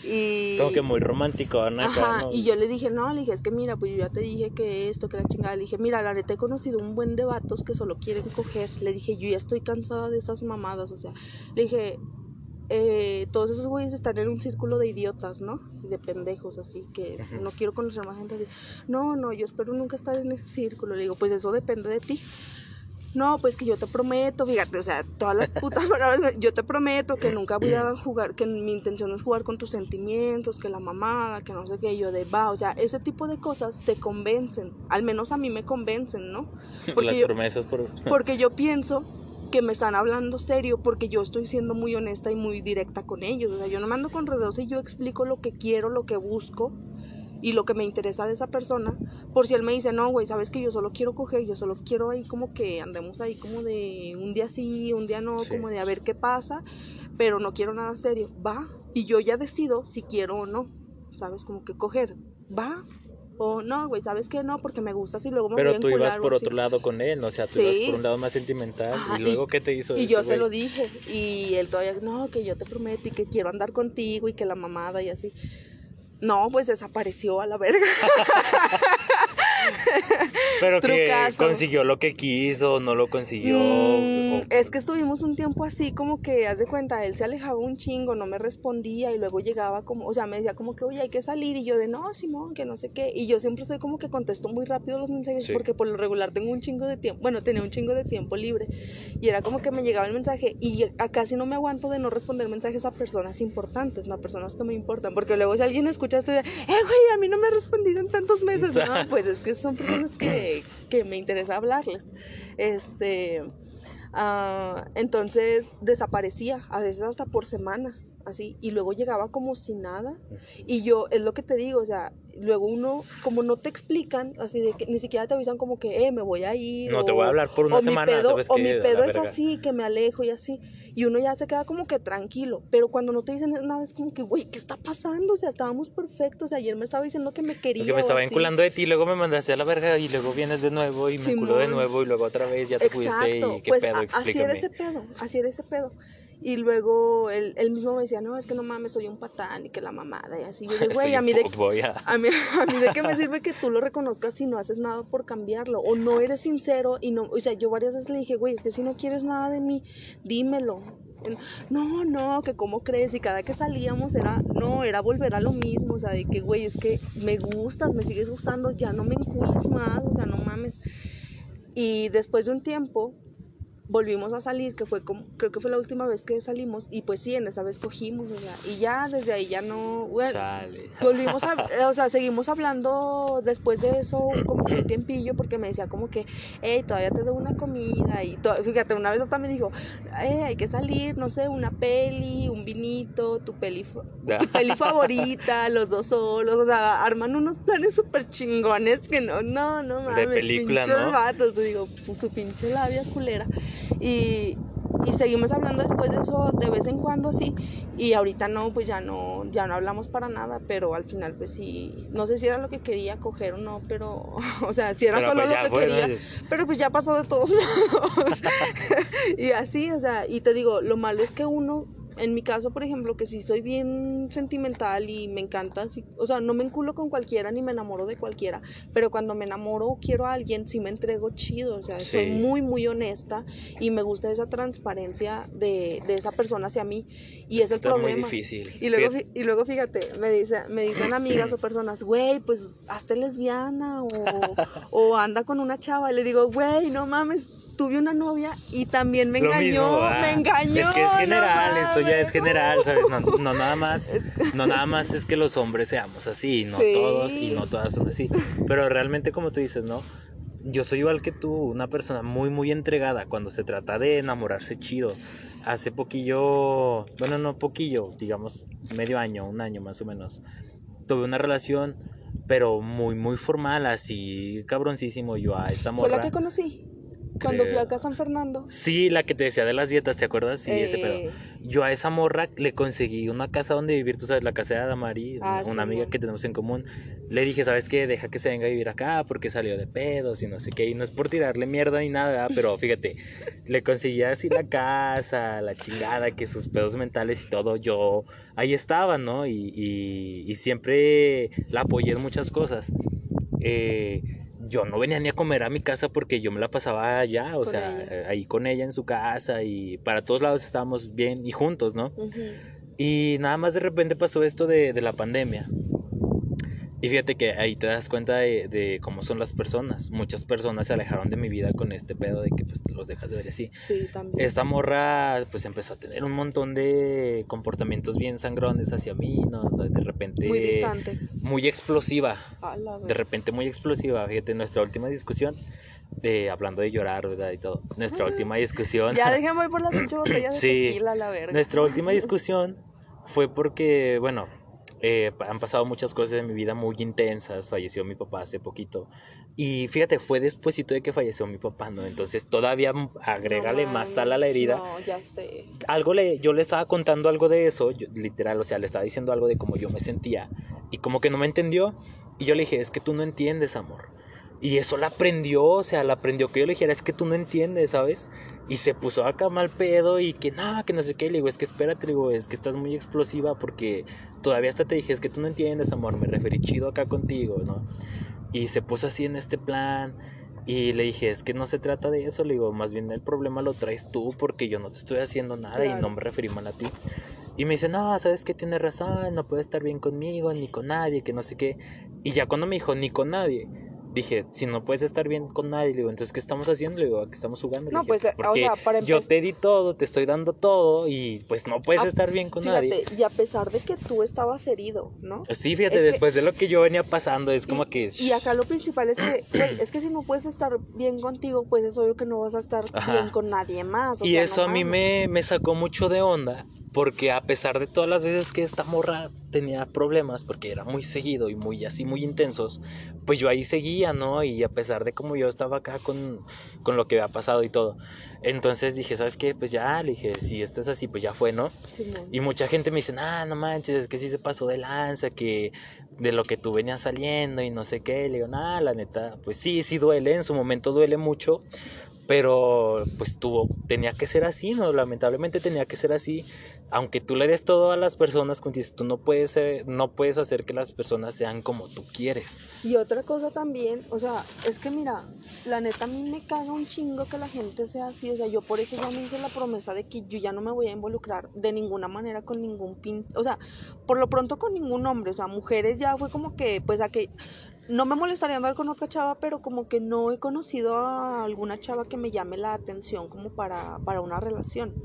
Y... Como que muy romántico, Ajá, ¿no? y yo le dije, no, le dije, es que mira, pues yo ya te dije que esto, que la chingada. Le dije, mira, la neta he conocido un buen de vatos que solo quieren coger. Le dije, yo ya estoy cansada de esas mamadas, o sea. Le dije, eh, todos esos güeyes están en un círculo de idiotas, ¿no? Y de pendejos, así que no quiero conocer más gente así. No, no, yo espero nunca estar en ese círculo. Le digo, pues eso depende de ti. No, pues que yo te prometo, fíjate, o sea, todas las putas [LAUGHS] palabras, yo te prometo que nunca voy a jugar, que mi intención es jugar con tus sentimientos, que la mamada, que no sé qué, yo de va, o sea, ese tipo de cosas te convencen, al menos a mí me convencen, ¿no? [LAUGHS] Porque Las yo, promesas por... [LAUGHS] porque yo pienso que me están hablando serio porque yo estoy siendo muy honesta y muy directa con ellos. O sea, yo no mando con rodeos y yo explico lo que quiero, lo que busco y lo que me interesa de esa persona. Por si él me dice, no, güey, sabes que yo solo quiero coger, yo solo quiero ahí como que andemos ahí como de un día sí, un día no, Sí. como de a ver qué pasa, pero no quiero nada serio. Va, y yo ya decido si quiero o no. ¿sabes? Como que coger, va. O no, güey, ¿sabes qué? No, porque me gusta y luego me Pero voy a tú ibas por otro lado con él, ¿no? o sea, tú Sí. ibas por un lado más sentimental. Ajá, ¿Y luego qué te hizo Y este yo se lo dije. Y él todavía, no, que yo te prometo y que quiero andar contigo y que la mamada y así. No, pues desapareció a la verga. [LAUGHS] Pero que Trucazo. consiguió lo que quiso, no lo consiguió. Mm, o- es que estuvimos un tiempo así como que, haz de cuenta, él se alejaba un chingo, no me respondía y luego llegaba como, o sea, me decía como que, oye, hay que salir y yo de, no, Simón, que no sé qué. Y yo siempre soy como que contesto muy rápido los mensajes Sí. porque por lo regular tengo un chingo de tiempo, bueno, tenía un chingo de tiempo libre y era como que me llegaba el mensaje y casi no me aguanto de no responder mensajes a personas importantes, no a personas que me importan, porque luego si alguien escucha esto eh, güey, a mí no me en tantos meses, [LAUGHS] no, pues es que son personas que, que me interesa hablarles. Este, ah, entonces desaparecía, a veces hasta por semanas, así, y luego llegaba como si nada. Y yo, es lo que te digo, o sea, luego uno, como no te explican, así de que ni siquiera te avisan como que, eh, me voy a ir. No te o- voy a hablar por una o mi semana, pedo- ¿sabes O mi pedo es verga. así, que me alejo y así. Y uno ya se queda como que tranquilo. Pero cuando no te dicen nada, es como que, güey, ¿qué está pasando? O sea, estábamos perfectos. O sea, ayer me estaba diciendo que me quería. Porque me estaba vinculando de ti, luego me mandaste a la verga y luego vienes de nuevo y me vinculó de Simón. nuevo y luego otra vez ya te fuiste Exacto, y qué pues pedo, a- así explícame. era ese pedo, así era ese pedo. Y luego él, él mismo me decía, no, es que no mames, soy un patán y que la mamada y así. Yo Soy [LAUGHS] güey, a mí de, a mí, [LAUGHS] a mí de qué me sirve que tú lo reconozcas si no haces nada por cambiarlo o no eres sincero y no, o sea, yo varias veces le dije, güey, es que si no quieres nada de mí, dímelo. No, no, que cómo crees y cada que salíamos era, no, era volver a lo mismo, o sea, de que, güey, es que me gustas, me sigues gustando, ya no me encules más, o sea, no mames. Y después de un tiempo volvimos a salir, que fue como, creo que fue la última vez que salimos, y pues sí, en esa vez cogimos, o sea, y ya desde ahí ya no, bueno, Chale. volvimos a, eh, [LAUGHS] o sea, seguimos hablando después de eso como que un tiempillo, porque me decía como que, hey, todavía te doy una comida, y fíjate, una vez hasta me dijo, hey, hay que salir, no sé, una peli, un vinito, tu peli, [LAUGHS] tu peli favorita, los dos solos, o sea, arman unos planes súper chingones que no, no, no mames, película, pinches ¿no? vatos, te digo, su pinche labia culera, y, y seguimos hablando después de eso de vez en cuando así, y ahorita no, pues ya no, ya no hablamos para nada, pero al final pues sí, no sé si era lo que quería coger o no, pero, [LAUGHS] o sea, si era Pero solo pues lo que quería, pero pues ya pasó de todos [LAUGHS] modos. [LAUGHS] y así, o sea, y te digo, lo malo es que uno, en mi caso, por ejemplo, que sí soy bien sentimental y me encanta, así, o sea, no me enculo con cualquiera ni me enamoro de cualquiera, pero cuando me enamoro o quiero a alguien, sí me entrego chido, o sea, soy Sí. muy, muy honesta y me gusta esa transparencia de, de esa persona hacia mí. Y ese es el Está problema. muy difícil. Y luego, Fíjate, y luego fíjate, me, dice, me dicen amigas o personas, güey, pues hazte lesbiana o, o anda con una chava. Y le digo, güey, no mames, tuve una novia y también me lo engañó, mismo, ah. me engañó. Es que es no general, eso ya es general, ¿sabes? No, no nada más, [LAUGHS] no nada más es que los hombres seamos así, no Sí. todos y no todas son así. Pero realmente como tú dices, ¿no? Yo soy igual que tú, una persona muy, muy entregada cuando se trata de enamorarse chido. Hace poquillo, bueno, no poquillo, digamos medio año, un año más o menos, tuve una relación, pero muy, muy formal, así cabroncísimo. Yo a esta Fue morra. la que conocí cuando fui creo- acá a San Fernando. Sí, la que te decía de las dietas, ¿te acuerdas? Sí, ese pedo. Eh, Yo a esa morra le conseguí una casa donde vivir, tú sabes, la casa de Adamari, Ah, una amiga Simón. que tenemos en común. Le dije, ¿sabes qué? Deja que se venga a vivir acá porque salió de pedos y no sé qué. Y no es por tirarle mierda ni nada, pero fíjate, le conseguí así la casa, la chingada, que sus pedos mentales y todo, yo ahí estaba, ¿no? Y, y- y siempre la apoyé en muchas cosas. Eh, yo no venía ni a comer a mi casa porque yo me la pasaba allá, o Con sea, ella. ahí con ella en su casa y para todos lados estábamos bien y juntos, ¿no? Y nada más de repente pasó esto de, de la pandemia. Y fíjate que ahí te das cuenta de, de cómo son las personas. Muchas personas se alejaron de mi vida con este pedo de que pues te los dejas de ver así. Sí, también. Esta morra pues empezó a tener un montón de comportamientos bien sangrones hacia mí, ¿no? De repente... Muy distante. Muy explosiva de repente muy explosiva. Fíjate, nuestra última discusión, de, hablando de llorar, ¿verdad? Y todo. Nuestra última discusión. Ya déjame por las ocho botellas de [LAUGHS] Sí. tequila, la verga. nuestra última [LAUGHS] discusión fue porque, bueno, eh, han pasado muchas cosas en mi vida muy intensas. Falleció mi papá hace poquito. Y fíjate, fue despuesito de que falleció mi papá, ¿no? Entonces todavía agrégale No más sal a la herida. No, ya sé. Algo le, yo le estaba contando algo de eso, yo- literal, o sea, le estaba diciendo algo de cómo yo me sentía. y como que no me entendió. Y yo le dije, es que tú no entiendes, amor. Y eso la aprendió, o sea, la aprendió que yo le dijera, es que tú no entiendes, ¿sabes? Y se puso acá mal pedo y que nada, que no sé qué. Le digo, es que espérate, le digo, es que estás muy explosiva porque todavía hasta te dije, es que tú no entiendes, amor, me referí chido acá contigo, ¿no? Y se puso así en este plan. Y le dije, es que no se trata de eso, le digo, más bien el problema lo traes tú porque yo no te estoy haciendo nada y no me referí mal a ti. Y me dice, no, sabes que tienes razón, no puede estar bien conmigo, ni con nadie, que no sé qué. Y ya cuando me dijo, ni con nadie, dije, si no puedes estar bien con nadie, le digo, entonces, ¿qué estamos haciendo? Le digo, ¿a qué estamos jugando? No, pues, o sea, para Yo te di todo, te estoy dando todo y pues no puedes estar bien con nadie. Y a pesar de que tú estabas herido, ¿no? Sí, fíjate, después de lo que yo venía pasando, es como que... Y acá lo principal es que, es que si no puedes estar bien contigo, pues es obvio que no vas a estar bien con nadie más. y eso a mí me, me sacó mucho de onda porque a pesar de todas las veces que esta morra tenía problemas, porque era muy seguido y muy así, muy intensos, pues yo ahí seguía, ¿no? Y a pesar de como yo estaba acá con, con lo que había pasado y todo. Entonces dije, ¿sabes qué? Pues ya, le dije, si esto es así, pues ya fue, ¿no? Y mucha gente me dice, ah, no manches, es que sí se pasó de lanza, que de lo que tú venías saliendo y no sé qué. Le digo, nada, la neta, pues sí, sí duele, en su momento duele mucho, pero pues tuvo, tenía que ser así, ¿no? Lamentablemente tenía que ser así. Aunque tú le des todo a las personas, tú no puedes, ser, no puedes hacer que las personas sean como tú quieres. Y otra cosa también, o sea, es que mira, la neta a mí me caga un chingo que la gente sea así, o sea, yo por eso ya me hice la promesa de que yo ya no me voy a involucrar de ninguna manera con ningún pin, o sea, por lo pronto con ningún hombre, o sea, mujeres ya fue como que, pues a que no me molestaría andar con otra chava, pero como que no he conocido a alguna chava que me llame la atención como para, para una relación.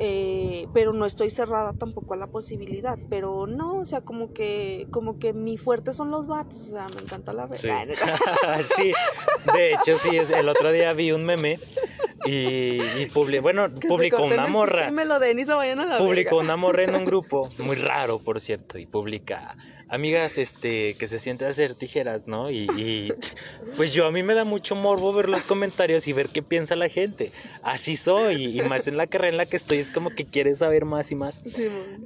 Eh, pero no estoy cerrada tampoco a la posibilidad. Pero no, o sea, como que, como que mi fuerte son los vatos, o sea, me encanta la verdad. [LAUGHS] Sí. de hecho, sí, el otro día vi un meme y, y bueno, publicó una morra. me lo den y se vayan a la Publicó una morra en un [LAUGHS] grupo, muy raro, por cierto, y publica amigas este que se siente a hacer tijeras, ¿no? Y, [LAUGHS] pues yo a mí me da mucho morbo ver los comentarios y ver qué piensa la gente. Así soy y, más en la carrera en la que estoy es como que quieres saber más y más.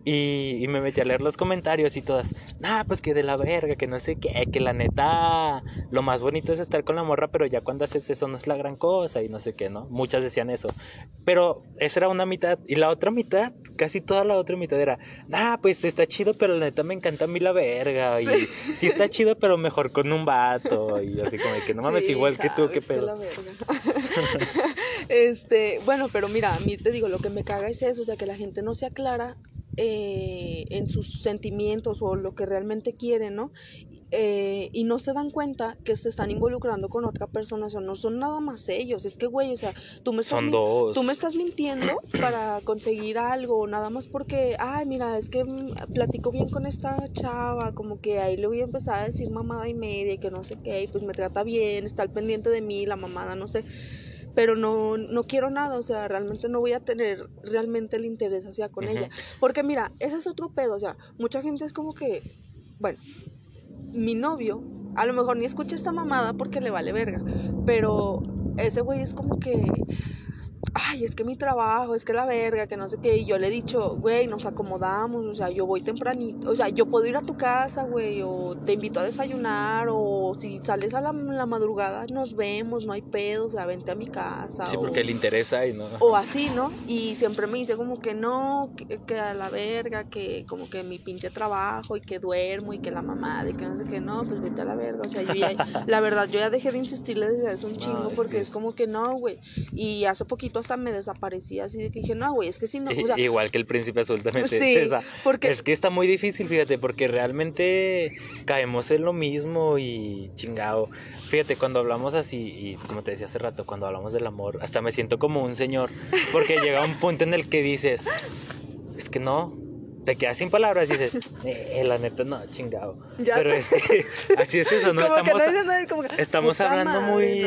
y, me metí a leer los comentarios y todas, nah, pues que de la verga, que no sé qué, que la neta lo más bonito es estar con la morra, pero ya cuando haces eso no es la gran cosa y no sé qué, ¿no? Muchas decían eso. Pero esa era una mitad y la otra mitad, casi toda la otra mitad era, nah, pues está chido, pero la neta me encanta a mí la verga y sí. está chido, pero mejor con un vato y así como que no mames igual que tú, qué pedo. [LAUGHS] este, bueno, pero mira, a mí te digo, lo que me caga es eso, o sea, que la gente no se aclara eh, en sus sentimientos o lo que realmente quiere, ¿no? Eh, y no se dan cuenta que se están involucrando con otra persona, o sea, no son nada más ellos, es que, güey, o sea, tú me, estás, tú me estás mintiendo para conseguir algo, nada más porque, ay, mira, es que platico bien con esta chava, como que ahí le voy a empezar a decir mamada y media y que no sé qué, y pues me trata bien, está al pendiente de mí, la mamada, no sé pero no, no quiero nada, o sea, realmente no voy a tener realmente el interés hacia con ella. Porque mira, ese es otro pedo, o sea, mucha gente es como que, bueno, mi novio, a lo mejor ni escucha esta mamada porque le vale verga, pero ese güey es como que ay, es que mi trabajo, es que la verga, que no sé qué. Y yo le he dicho, güey, nos acomodamos, o sea, yo voy tempranito, o sea, yo puedo ir a tu casa, güey, o te invito a desayunar, o si sales a la, madrugada, nos vemos, no hay pedo, o sea, vente a mi casa. Sí, porque le interesa y no. O así, ¿no? Y siempre me dice como que no, que, a la verga, que como que mi pinche trabajo y que duermo y que la mamada y que no sé qué, no, pues vete a la verga. O sea, yo ya, [LAUGHS] la verdad, yo ya dejé de insistirle desde hace un chingo porque es como que no, güey. Y hace poquito hasta me desaparecía así de que dije, no, güey, es que si no. Igual que el príncipe azul también. [LAUGHS] Sí, porque... Es que está muy difícil, fíjate, porque realmente caemos en lo mismo y chingado. Fíjate, cuando hablamos así, y como te decía hace rato, cuando hablamos del amor, hasta me siento como un señor, porque llega un punto en el que dices, es que no, te quedas sin palabras y dices, eh, la neta no, chingado. Pero es que [LAUGHS] así es eso, ¿no? estamos, estamos hablando muy,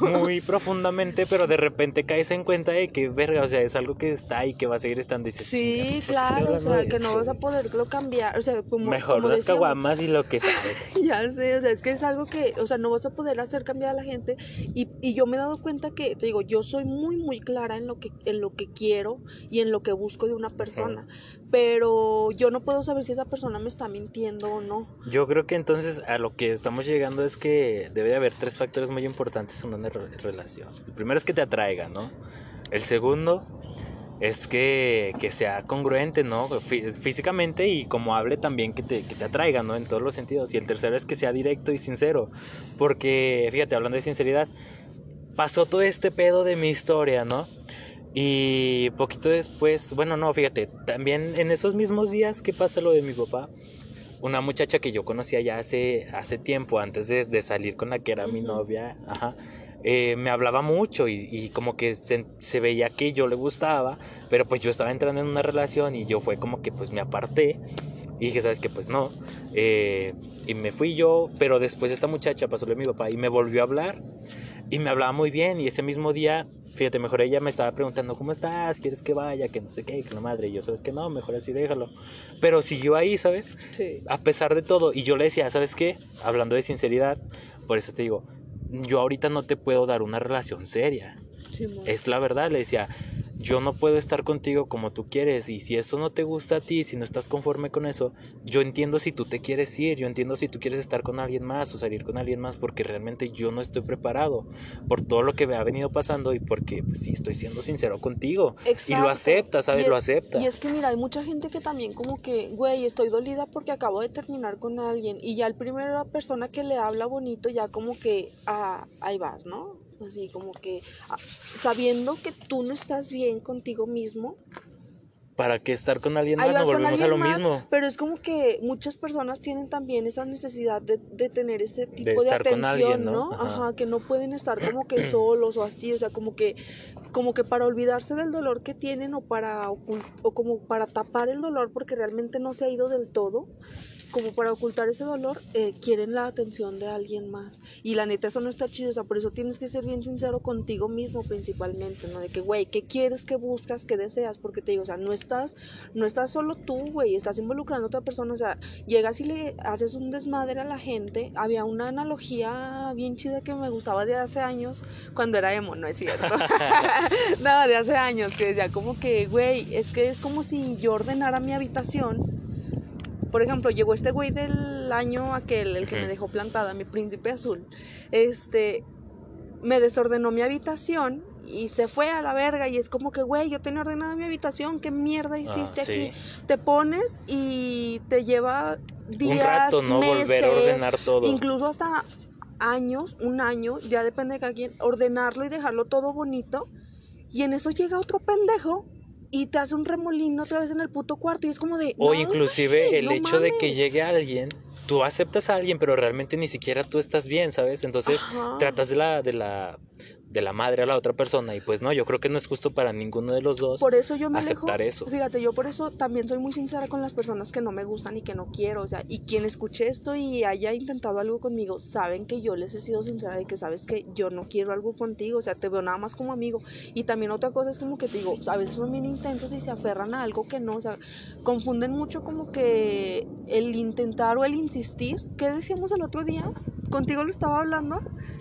[LAUGHS] muy profundamente, pero de repente caes en cuenta de que, verga, o sea, es algo que está y que va a seguir estando. Y sí, claro, o sea, que no vas a poderlo cambiar, o sea, como... Mejor las caguamas y lo que [LAUGHS] sabe. ya sé, o sea, es que es algo que, o sea, no vas a poder hacer cambiar a la gente y, y yo me he dado cuenta que, te digo, yo soy muy, muy clara en lo que, en lo que quiero y en lo que busco de una persona pero yo no puedo saber si esa persona me está mintiendo o no. Yo creo que entonces a lo que estamos llegando es que debe haber tres factores muy importantes en una relación. El primero es que te atraiga, ¿no? El segundo es que, sea congruente, ¿no? Físicamente y como hable también que te, que te atraiga, ¿no? En todos los sentidos. Y el tercero es que sea directo y sincero. Porque, fíjate, hablando de sinceridad, pasó todo este pedo de mi historia, ¿no? Y poquito después, bueno, no, fíjate, también en esos mismos días que pasa lo de mi papá, una muchacha que yo conocía ya hace, hace tiempo, antes de, de salir con la que era mi novia, ajá, eh, me hablaba mucho y, como que se, veía que yo le gustaba, pero pues yo estaba entrando en una relación y yo fue como que pues me aparté y dije, sabes que pues no, eh, y me fui yo, pero después esta muchacha pasó de mi papá y me volvió a hablar y me hablaba muy bien y ese mismo día, fíjate, mejor ella me estaba preguntando, ¿cómo estás? ¿Quieres que vaya? Que no sé qué, que la madre, y yo, ¿sabes que No, mejor así déjalo. Pero siguió ahí, ¿sabes? Sí. A pesar de todo, y yo le decía, ¿sabes qué? Hablando de sinceridad, por eso te digo, yo ahorita no te puedo dar una relación seria. es la verdad, le decía, yo no puedo estar contigo como tú quieres y si eso no te gusta a ti, si no estás conforme con eso, yo entiendo si tú te quieres ir, yo entiendo si tú quieres estar con alguien más o salir con alguien más porque realmente yo no estoy preparado por todo lo que me ha venido pasando y porque pues, sí estoy siendo sincero contigo y lo acepta, ¿sabes? lo acepta. Y es que mira, hay mucha gente que también como que, güey, estoy dolida porque acabo de terminar con alguien y ya el primero persona que le habla bonito ya como que, ah, ahí vas, ¿no? Así como que ah, sabiendo que tú no estás bien contigo mismo. ¿Para qué estar con alguien más? No volvemos a lo mismo. Pero es como que muchas personas tienen también esa necesidad de, tener ese tipo de, atención, ¿no? Ajá. que no pueden estar como que [CLEARS THROAT] solos o así, o sea, como que como que para olvidarse del dolor que tienen o para o como para tapar el dolor porque realmente no se ha ido del todo como para ocultar ese dolor, eh, quieren la atención de alguien más. Y la neta, eso no está chido, o sea, por eso tienes que ser bien sincero contigo mismo principalmente, ¿no? De que, güey, ¿qué quieres, qué buscas, qué deseas? Porque te digo, o sea, no estás, no estás solo tú, güey, estás involucrando a otra persona, o sea, llegas y le haces un desmadre a la gente. Había una analogía bien chida que me gustaba de hace años, cuando era emo, no es cierto. [LAUGHS] [LAUGHS] Nada, de hace años, que decía como que, güey, es que es como si yo ordenara mi habitación por ejemplo, llegó este güey del año aquel, el que me dejó plantada, mi príncipe azul. Este, me desordenó mi habitación y se fue a la verga y es como que, güey, yo tenía ordenada mi habitación, ¿qué mierda ah, hiciste aquí? Te pones y te lleva días, un rato, ¿no? Volver a ordenar todo. Incluso hasta años, un año, ya depende de cada quien, ordenarlo y dejarlo todo bonito. Y en eso llega otro pendejo y te hace un remolino otra vez en el puto cuarto y es como de... O inclusive el hecho de que llegue alguien, tú aceptas a alguien, pero realmente ni siquiera tú estás bien, ¿sabes? Entonces tratas de la, de la de la madre a la otra persona y pues no, yo creo que no es justo para ninguno de los dos por eso yo me aceptar eso. Fíjate, yo por eso también soy muy sincera con las personas que no me gustan y que no quiero, o sea, y quien escuche esto y haya intentado algo conmigo, saben que yo les he sido sincera de que sabes que yo no quiero algo contigo, o sea, te veo nada más como amigo. Y también otra cosa es como que te digo, a veces son bien intensos y se aferran a algo que no, o sea, confunden mucho como que el intentar o el insistir, ¿qué decíamos el otro día? Contigo lo estaba hablando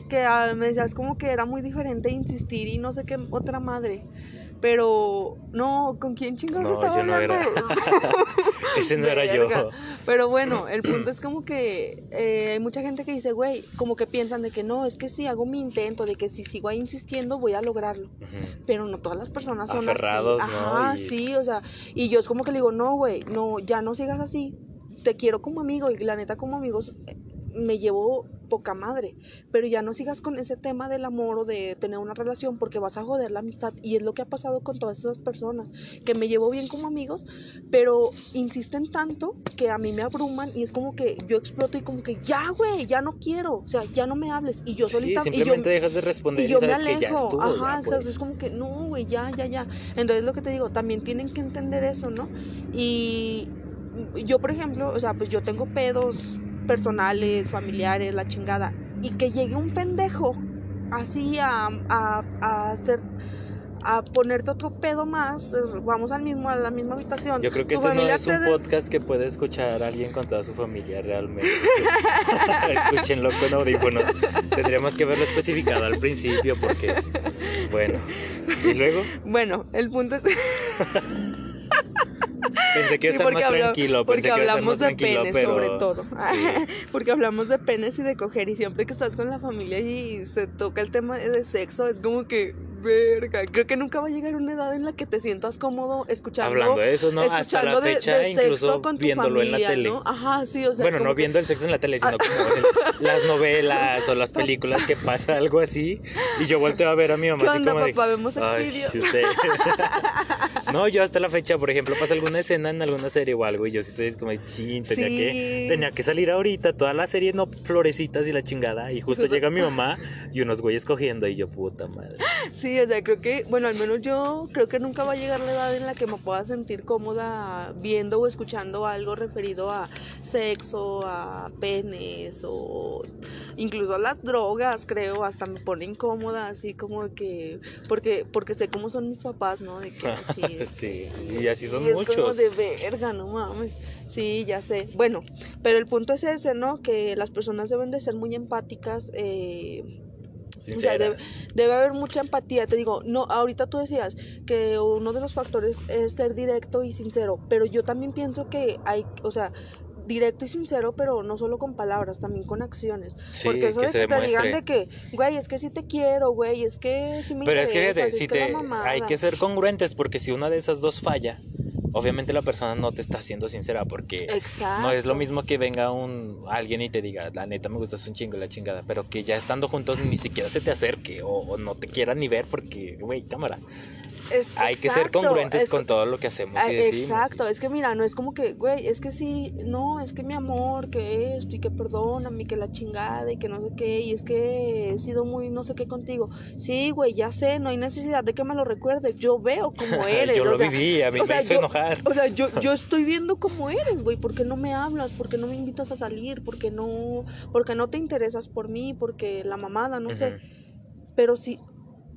que ah, me decías como que era muy diferente insistir y no sé qué otra madre. Pero no, ¿con quién chingados estaba yo hablando? No era. [LAUGHS] Ese no era yo. Pero bueno, el punto es como que eh, hay mucha gente que dice, güey, como que piensan de que no, es que si hago mi intento, de que si sigo ahí insistiendo voy a lograrlo. Pero no todas las personas son Aferrados, así. Ajá, sí, o sea, y yo es como que le digo, no, güey, no, ya no sigas así. Te quiero como amigo y la neta como amigos me llevo poca madre, pero ya no sigas con ese tema del amor o de tener una relación porque vas a joder la amistad. Y es lo que ha pasado con todas esas personas que me llevo bien como amigos, pero insisten tanto que a mí me abruman y es como que yo exploto y como que ya, güey, ya no quiero, o sea, ya no me hables y yo solita simplemente dejas de responder y, yo me alejo, ajá, exacto, es como que no, güey, ya, ya, ya. Entonces lo que te digo, también tienen que entender eso, ¿no? Y yo, por ejemplo, o sea, pues yo tengo pedos personales, familiares, la chingada. Y que llegue un pendejo así a, a, hacer a ponerte otro pedo más, vamos al mismo, a la misma habitación. Yo creo que este no es un podcast que puede escuchar alguien con toda su familia realmente. [LAUGHS] Escúchenlo con audífonos. Tendríamos que verlo especificado al principio porque, bueno, ¿y luego? Bueno, el punto es... [LAUGHS] Pensé que Sí, estar porque más habla- tranquilo. porque pensé hablamos de penes pero- sobre todo. sí. [LAUGHS] porque hablamos de penes y de coger y siempre que estás con la familia y se toca el tema de sexo es como que verga. Creo que nunca va a llegar una edad en la que te sientas cómodo escuchando Hablando de eso, ¿no? Hasta la escuchando de, de sexo con tu viéndolo en la tele. ¿no? Ajá, sí, o sea, bueno, como no que- viendo el sexo en la tele, sino como en [LAUGHS] las novelas o las películas que pasa algo así. Y yo volteo a ver a mi mamá ¿Qué así onda, como de, papá? Vemos "Ay, Xvideos". [LAUGHS] usted". no, yo hasta la fecha, por ejemplo, pasa alguna escena en alguna serie o algo y yo sí soy como, de, chin, tenía, Sí. que, tenía que salir ahorita, toda la serie, no, florecitas y la chingada. Y justo llega mi mamá y unos güeyes cogiendo y yo, puta madre. Sí, o sea, creo que, bueno, al menos yo creo que nunca va a llegar la edad en la que me pueda sentir cómoda viendo o escuchando algo referido a sexo, a penes o incluso a las drogas, creo, hasta me pone incómoda, así como que, porque, porque sé cómo son mis papás, ¿no? De que [LAUGHS] así. [LAUGHS] sí, y así son Y es como muchos. de verga, no mames. Sí, ya sé. Bueno, pero el punto es ese, ¿no? Que las personas deben de ser muy empáticas. Eh, o sea, debe haber mucha empatía. Te digo, no, ahorita tú decías que uno de los factores es ser directo y sincero, pero yo también pienso que hay, o sea, directo y sincero, pero no solo con palabras, también con acciones. Sí, Porque eso que de que te digan de que, güey, es que sí te quiero, güey, es que sí me Pero es que interesas, fíjate, es si que la te, mamada". hay que ser congruentes porque si una de esas dos falla, obviamente la persona no te está siendo sincera porque Exacto. no es lo mismo que venga un alguien y te diga, la neta me gustas un chingo la chingada, pero que ya estando juntos ni siquiera se te acerque o, o no te quiera ni ver porque, güey, cámara. Es- Hay que ser congruentes es- con todo lo que hacemos Ah, y decimos. Exacto, es que mira, no es como que, güey, es que sí, no, es que mi amor, que esto y que perdóname, que la chingada y que no sé qué, y es que he sido muy no sé qué contigo. Sí, güey, ya sé, no hay necesidad de que me lo recuerdes, yo veo cómo [LAUGHS] eres. Yo lo sea, viví, a mí me sea, hizo yo- enojar. O sea, yo, yo [LAUGHS] estoy viendo cómo eres, güey, ¿por qué no me hablas? ¿Por qué no me invitas a salir? ¿Por qué no, porque no te interesas por mí? Porque la mamada, no sé. Pero si,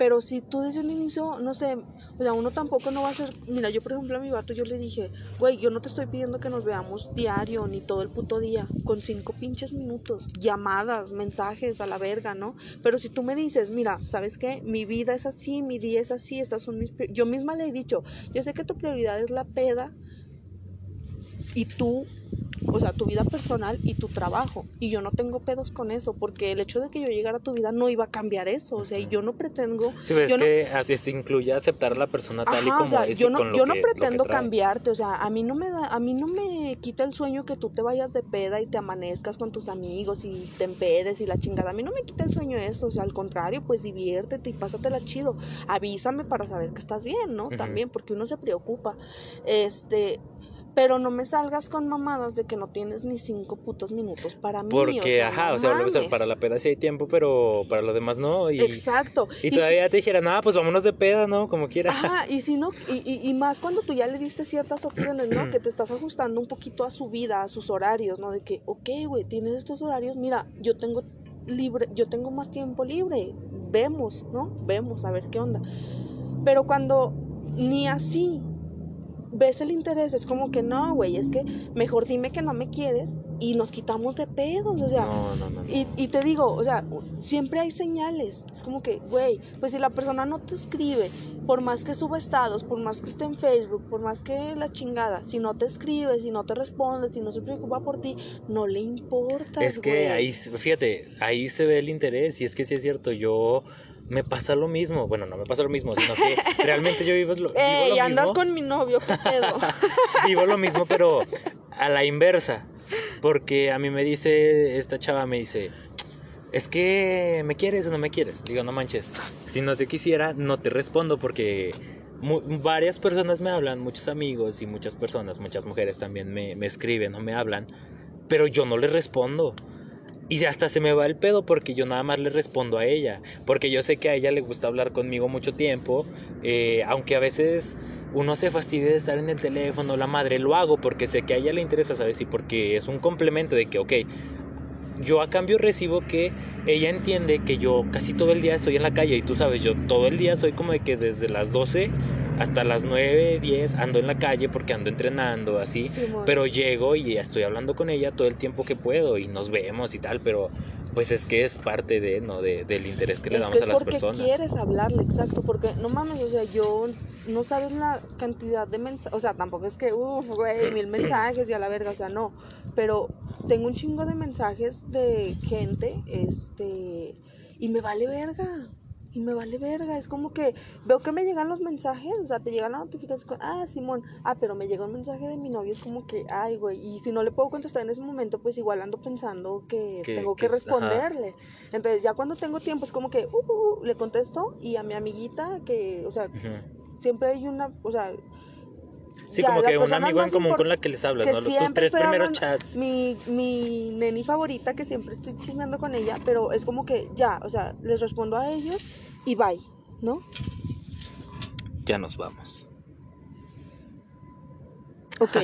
pero si tú desde un inicio, no sé, o sea, uno tampoco no va a ser, mira, yo por ejemplo a mi vato yo le dije, güey, yo no te estoy pidiendo que nos veamos diario ni todo el puto día, con cinco pinches minutos, llamadas, mensajes a la verga, ¿no? Pero si tú me dices, mira, ¿sabes qué? Mi vida es así, mi día es así, estas son mis, pri-". yo misma le he dicho, yo sé que tu prioridad es la peda y tú o sea, tu vida personal y tu trabajo. Y yo no tengo pedos con eso, porque el hecho de que yo llegara a tu vida no iba a cambiar eso. O sea, y yo no pretendo. Sí, pero yo es no- que así se incluye aceptar a la persona tal y como o sea, es yo no, con lo yo no que- pretendo cambiarte, o sea, a mí no me da, a mí no me quita el sueño que tú te vayas de peda y te amanezcas con tus amigos y te empedes y la chingada. A mí no me quita el sueño eso, o sea, al contrario, pues diviértete y pásatela chido. Avísame para saber que estás bien, ¿no? También, porque uno se preocupa. Este, pero no me salgas con mamadas de que no tienes ni cinco putos minutos para mí. Porque, o sea, ajá, no o sea, volvemos a- mames. para la peda sí hay tiempo, pero para lo demás no. Y, Exacto. y todavía te dijeran, ah, pues vámonos de peda, ¿no? Como quiera. Ajá, y si no, y, y- y más cuando tú ya le diste ciertas opciones, ¿no? Que te estás ajustando un poquito a su vida, a sus horarios, ¿no? De que, ok, güey, tienes estos horarios, mira, yo tengo libre, yo tengo más tiempo libre, vemos, ¿no? Vemos, a ver qué onda. Pero cuando ni así ves el interés, es como que no, güey, es que mejor dime que no me quieres y nos quitamos de pedos, o sea, no, no, no. no. y, y te digo, o sea, siempre hay señales. Es como que, güey, pues si la persona no te escribe, por más que suba estados, por más que esté en Facebook, por más que la chingada, si no te escribe, si no te responde, si no se preocupa por ti, no le importa. Es que ahí, fíjate, ahí se ve el interés y es que sí es cierto, yo me pasa lo mismo, bueno, no me pasa lo mismo, sino que [LAUGHS] realmente yo vivo lo, vivo Ey, lo andas mismo, con mi novio, qué pedo. [LAUGHS] vivo lo mismo, pero a la inversa, porque a mí me dice, esta chava me dice, es que me quieres o no me quieres, digo, no manches, si no te quisiera, no te respondo porque... varias personas me hablan, muchos amigos y muchas personas, muchas mujeres también me, me escriben o me hablan, pero yo no les respondo. Y hasta se me va el pedo porque yo nada más le respondo a ella. Porque yo sé que a ella le gusta hablar conmigo mucho tiempo. eh, aunque a veces uno se fastidia de estar en el teléfono, la madre, lo hago porque sé que a ella le interesa, ¿sabes? Y porque es un complemento de que, ok, yo a cambio recibo que ella entiende que yo casi todo el día estoy en la calle. Y tú sabes, yo todo el día soy como de que desde las 12 hasta las 9, 10 ando en la calle porque ando entrenando, así. Pero llego y estoy hablando con ella todo el tiempo que puedo y nos vemos y tal, pero pues es que es parte de, ¿no? De, del interés que le es damos que a las porque personas. quieres hablarle, exacto, porque no mames, o sea, yo no sabes la cantidad de mensajes, o sea, tampoco es que, uff, güey, mil mensajes y a la verga, o sea, no, pero tengo un chingo de mensajes de gente, este, y me vale verga, y me vale verga. Es como que veo que me llegan los mensajes, o sea, te llegan la notificación, ah, Simón, ah, pero me llega un mensaje de mi novio, es como que, ay, güey, y si no le puedo contestar en ese momento, pues igual ando pensando que, tengo que, responderle. Entonces, ya cuando tengo tiempo, es como que, uh, uh, uh, le contesto y a mi amiguita, que, o sea, siempre hay una, o sea, Sí, como que un amigo en común con la que les hablas, ¿no? Tus tres primeros chats. Mi, mi neni favorita, que siempre estoy chismeando con ella, pero es como que ya, o sea, les respondo a ellos y bye, ¿no? Ya nos vamos. Ok.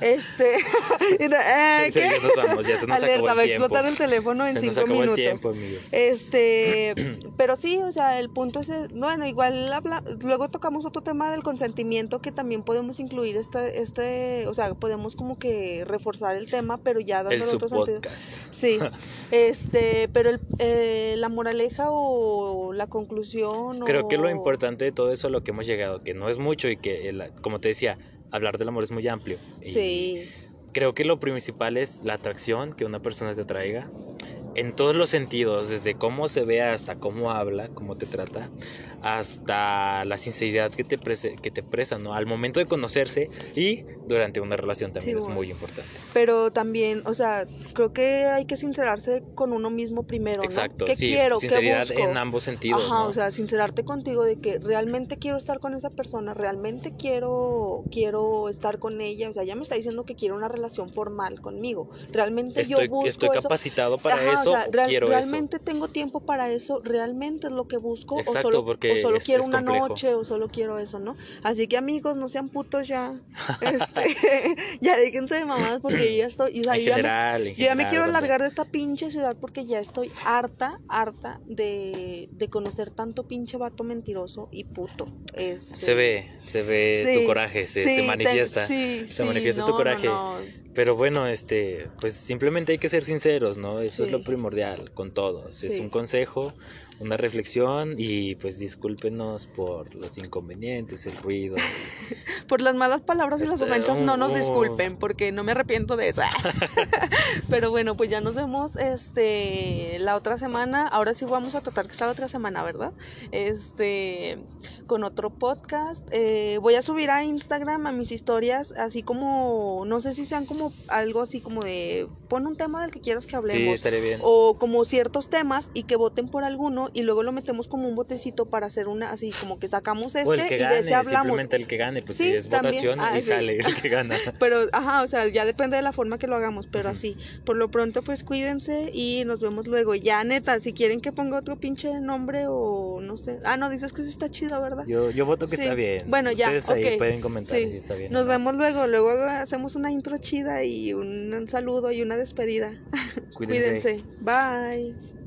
este. [LAUGHS] eh, ¿qué? Ya nos vamos, ya se nos Alerta, acabó el va a explotar el teléfono en se cinco nos minutos. El tiempo, amigos. Este. pero sí, o sea, el punto es. Bueno, igual habla, luego tocamos otro tema del consentimiento que también podemos incluir este. este o sea, podemos como que reforzar el tema, pero ya dándole el otro sentido. Sí. [LAUGHS] este. Pero el, eh, la moraleja o la conclusión. Creo que lo importante de todo eso a lo que hemos llegado, que no es mucho y que, como te decía, hablar del amor es muy amplio. Sí. creo que lo principal es la atracción que una persona te traiga en todos los sentidos, desde cómo se ve hasta cómo habla, cómo te trata, hasta la sinceridad que te, que te presa, ¿no? Al momento de conocerse y durante una relación también es muy importante. Pero también, o sea, creo que hay que sincerarse con uno mismo primero, ¿no? Exacto, ¿Qué sí, quiero? Sinceridad ¿Qué busco? en ambos sentidos, Ajá, o sea, sincerarte contigo de que realmente quiero estar con esa persona, realmente quiero, quiero estar con ella, o sea, ya me está diciendo que quiere una relación formal conmigo, realmente yo busco Estoy capacitado para eso, realmente tengo tiempo para eso, realmente es lo que busco, o solo, o solo quiero una noche, o solo quiero eso, ¿no? Así que amigos, no sean putos ya, [LAUGHS] este, [LAUGHS] ya déjense de mamadas porque yo ya estoy, o sea, yo, ya me, yo ya me quiero alargar de esta pinche ciudad porque ya estoy harta, harta de, de conocer tanto pinche vato mentiroso y puto. Este, se ve, se ve tu coraje, se, se manifiesta, se manifiesta tu coraje. Pero bueno, este, pues simplemente hay que ser sinceros, ¿no? Eso es lo primordial con todos. Es un consejo, una reflexión y pues discúlpenos por los inconvenientes, el ruido. [LAUGHS] por las malas palabras y las este, ofensas no nos disculpen porque no me arrepiento de eso. [LAUGHS] [LAUGHS] Pero bueno, pues ya nos vemos este la otra semana. Ahora sí vamos a tratar que sea la otra semana, ¿verdad? Este con otro podcast. Eh, voy a subir a Instagram a mis historias, así como, no sé si sean como algo así como de, pon un tema del que quieras que hablemos. Sí, estaría bien. O como ciertos temas y que voten por alguno y luego lo metemos como un botecito para hacer una, así como que sacamos este el que y gane, de ese hablamos. Simplemente el que gane, pues sí, es votación ah, y sale el que gana. [LAUGHS] pero, ajá, o sea, ya depende de la forma que lo hagamos, pero así. Por lo pronto, pues cuídense y nos vemos luego. Ya, neta, si quieren que ponga otro pinche nombre o no sé. Ah, no, dices que sí está chido, ¿verdad? Yo, yo voto que está bien. Bueno, ya, Ustedes ahí pueden comentar si está bien. Nos vemos luego. Luego hacemos una intro chida y un saludo y una despedida. [LAUGHS] Cuídense. Cuídense. Bye.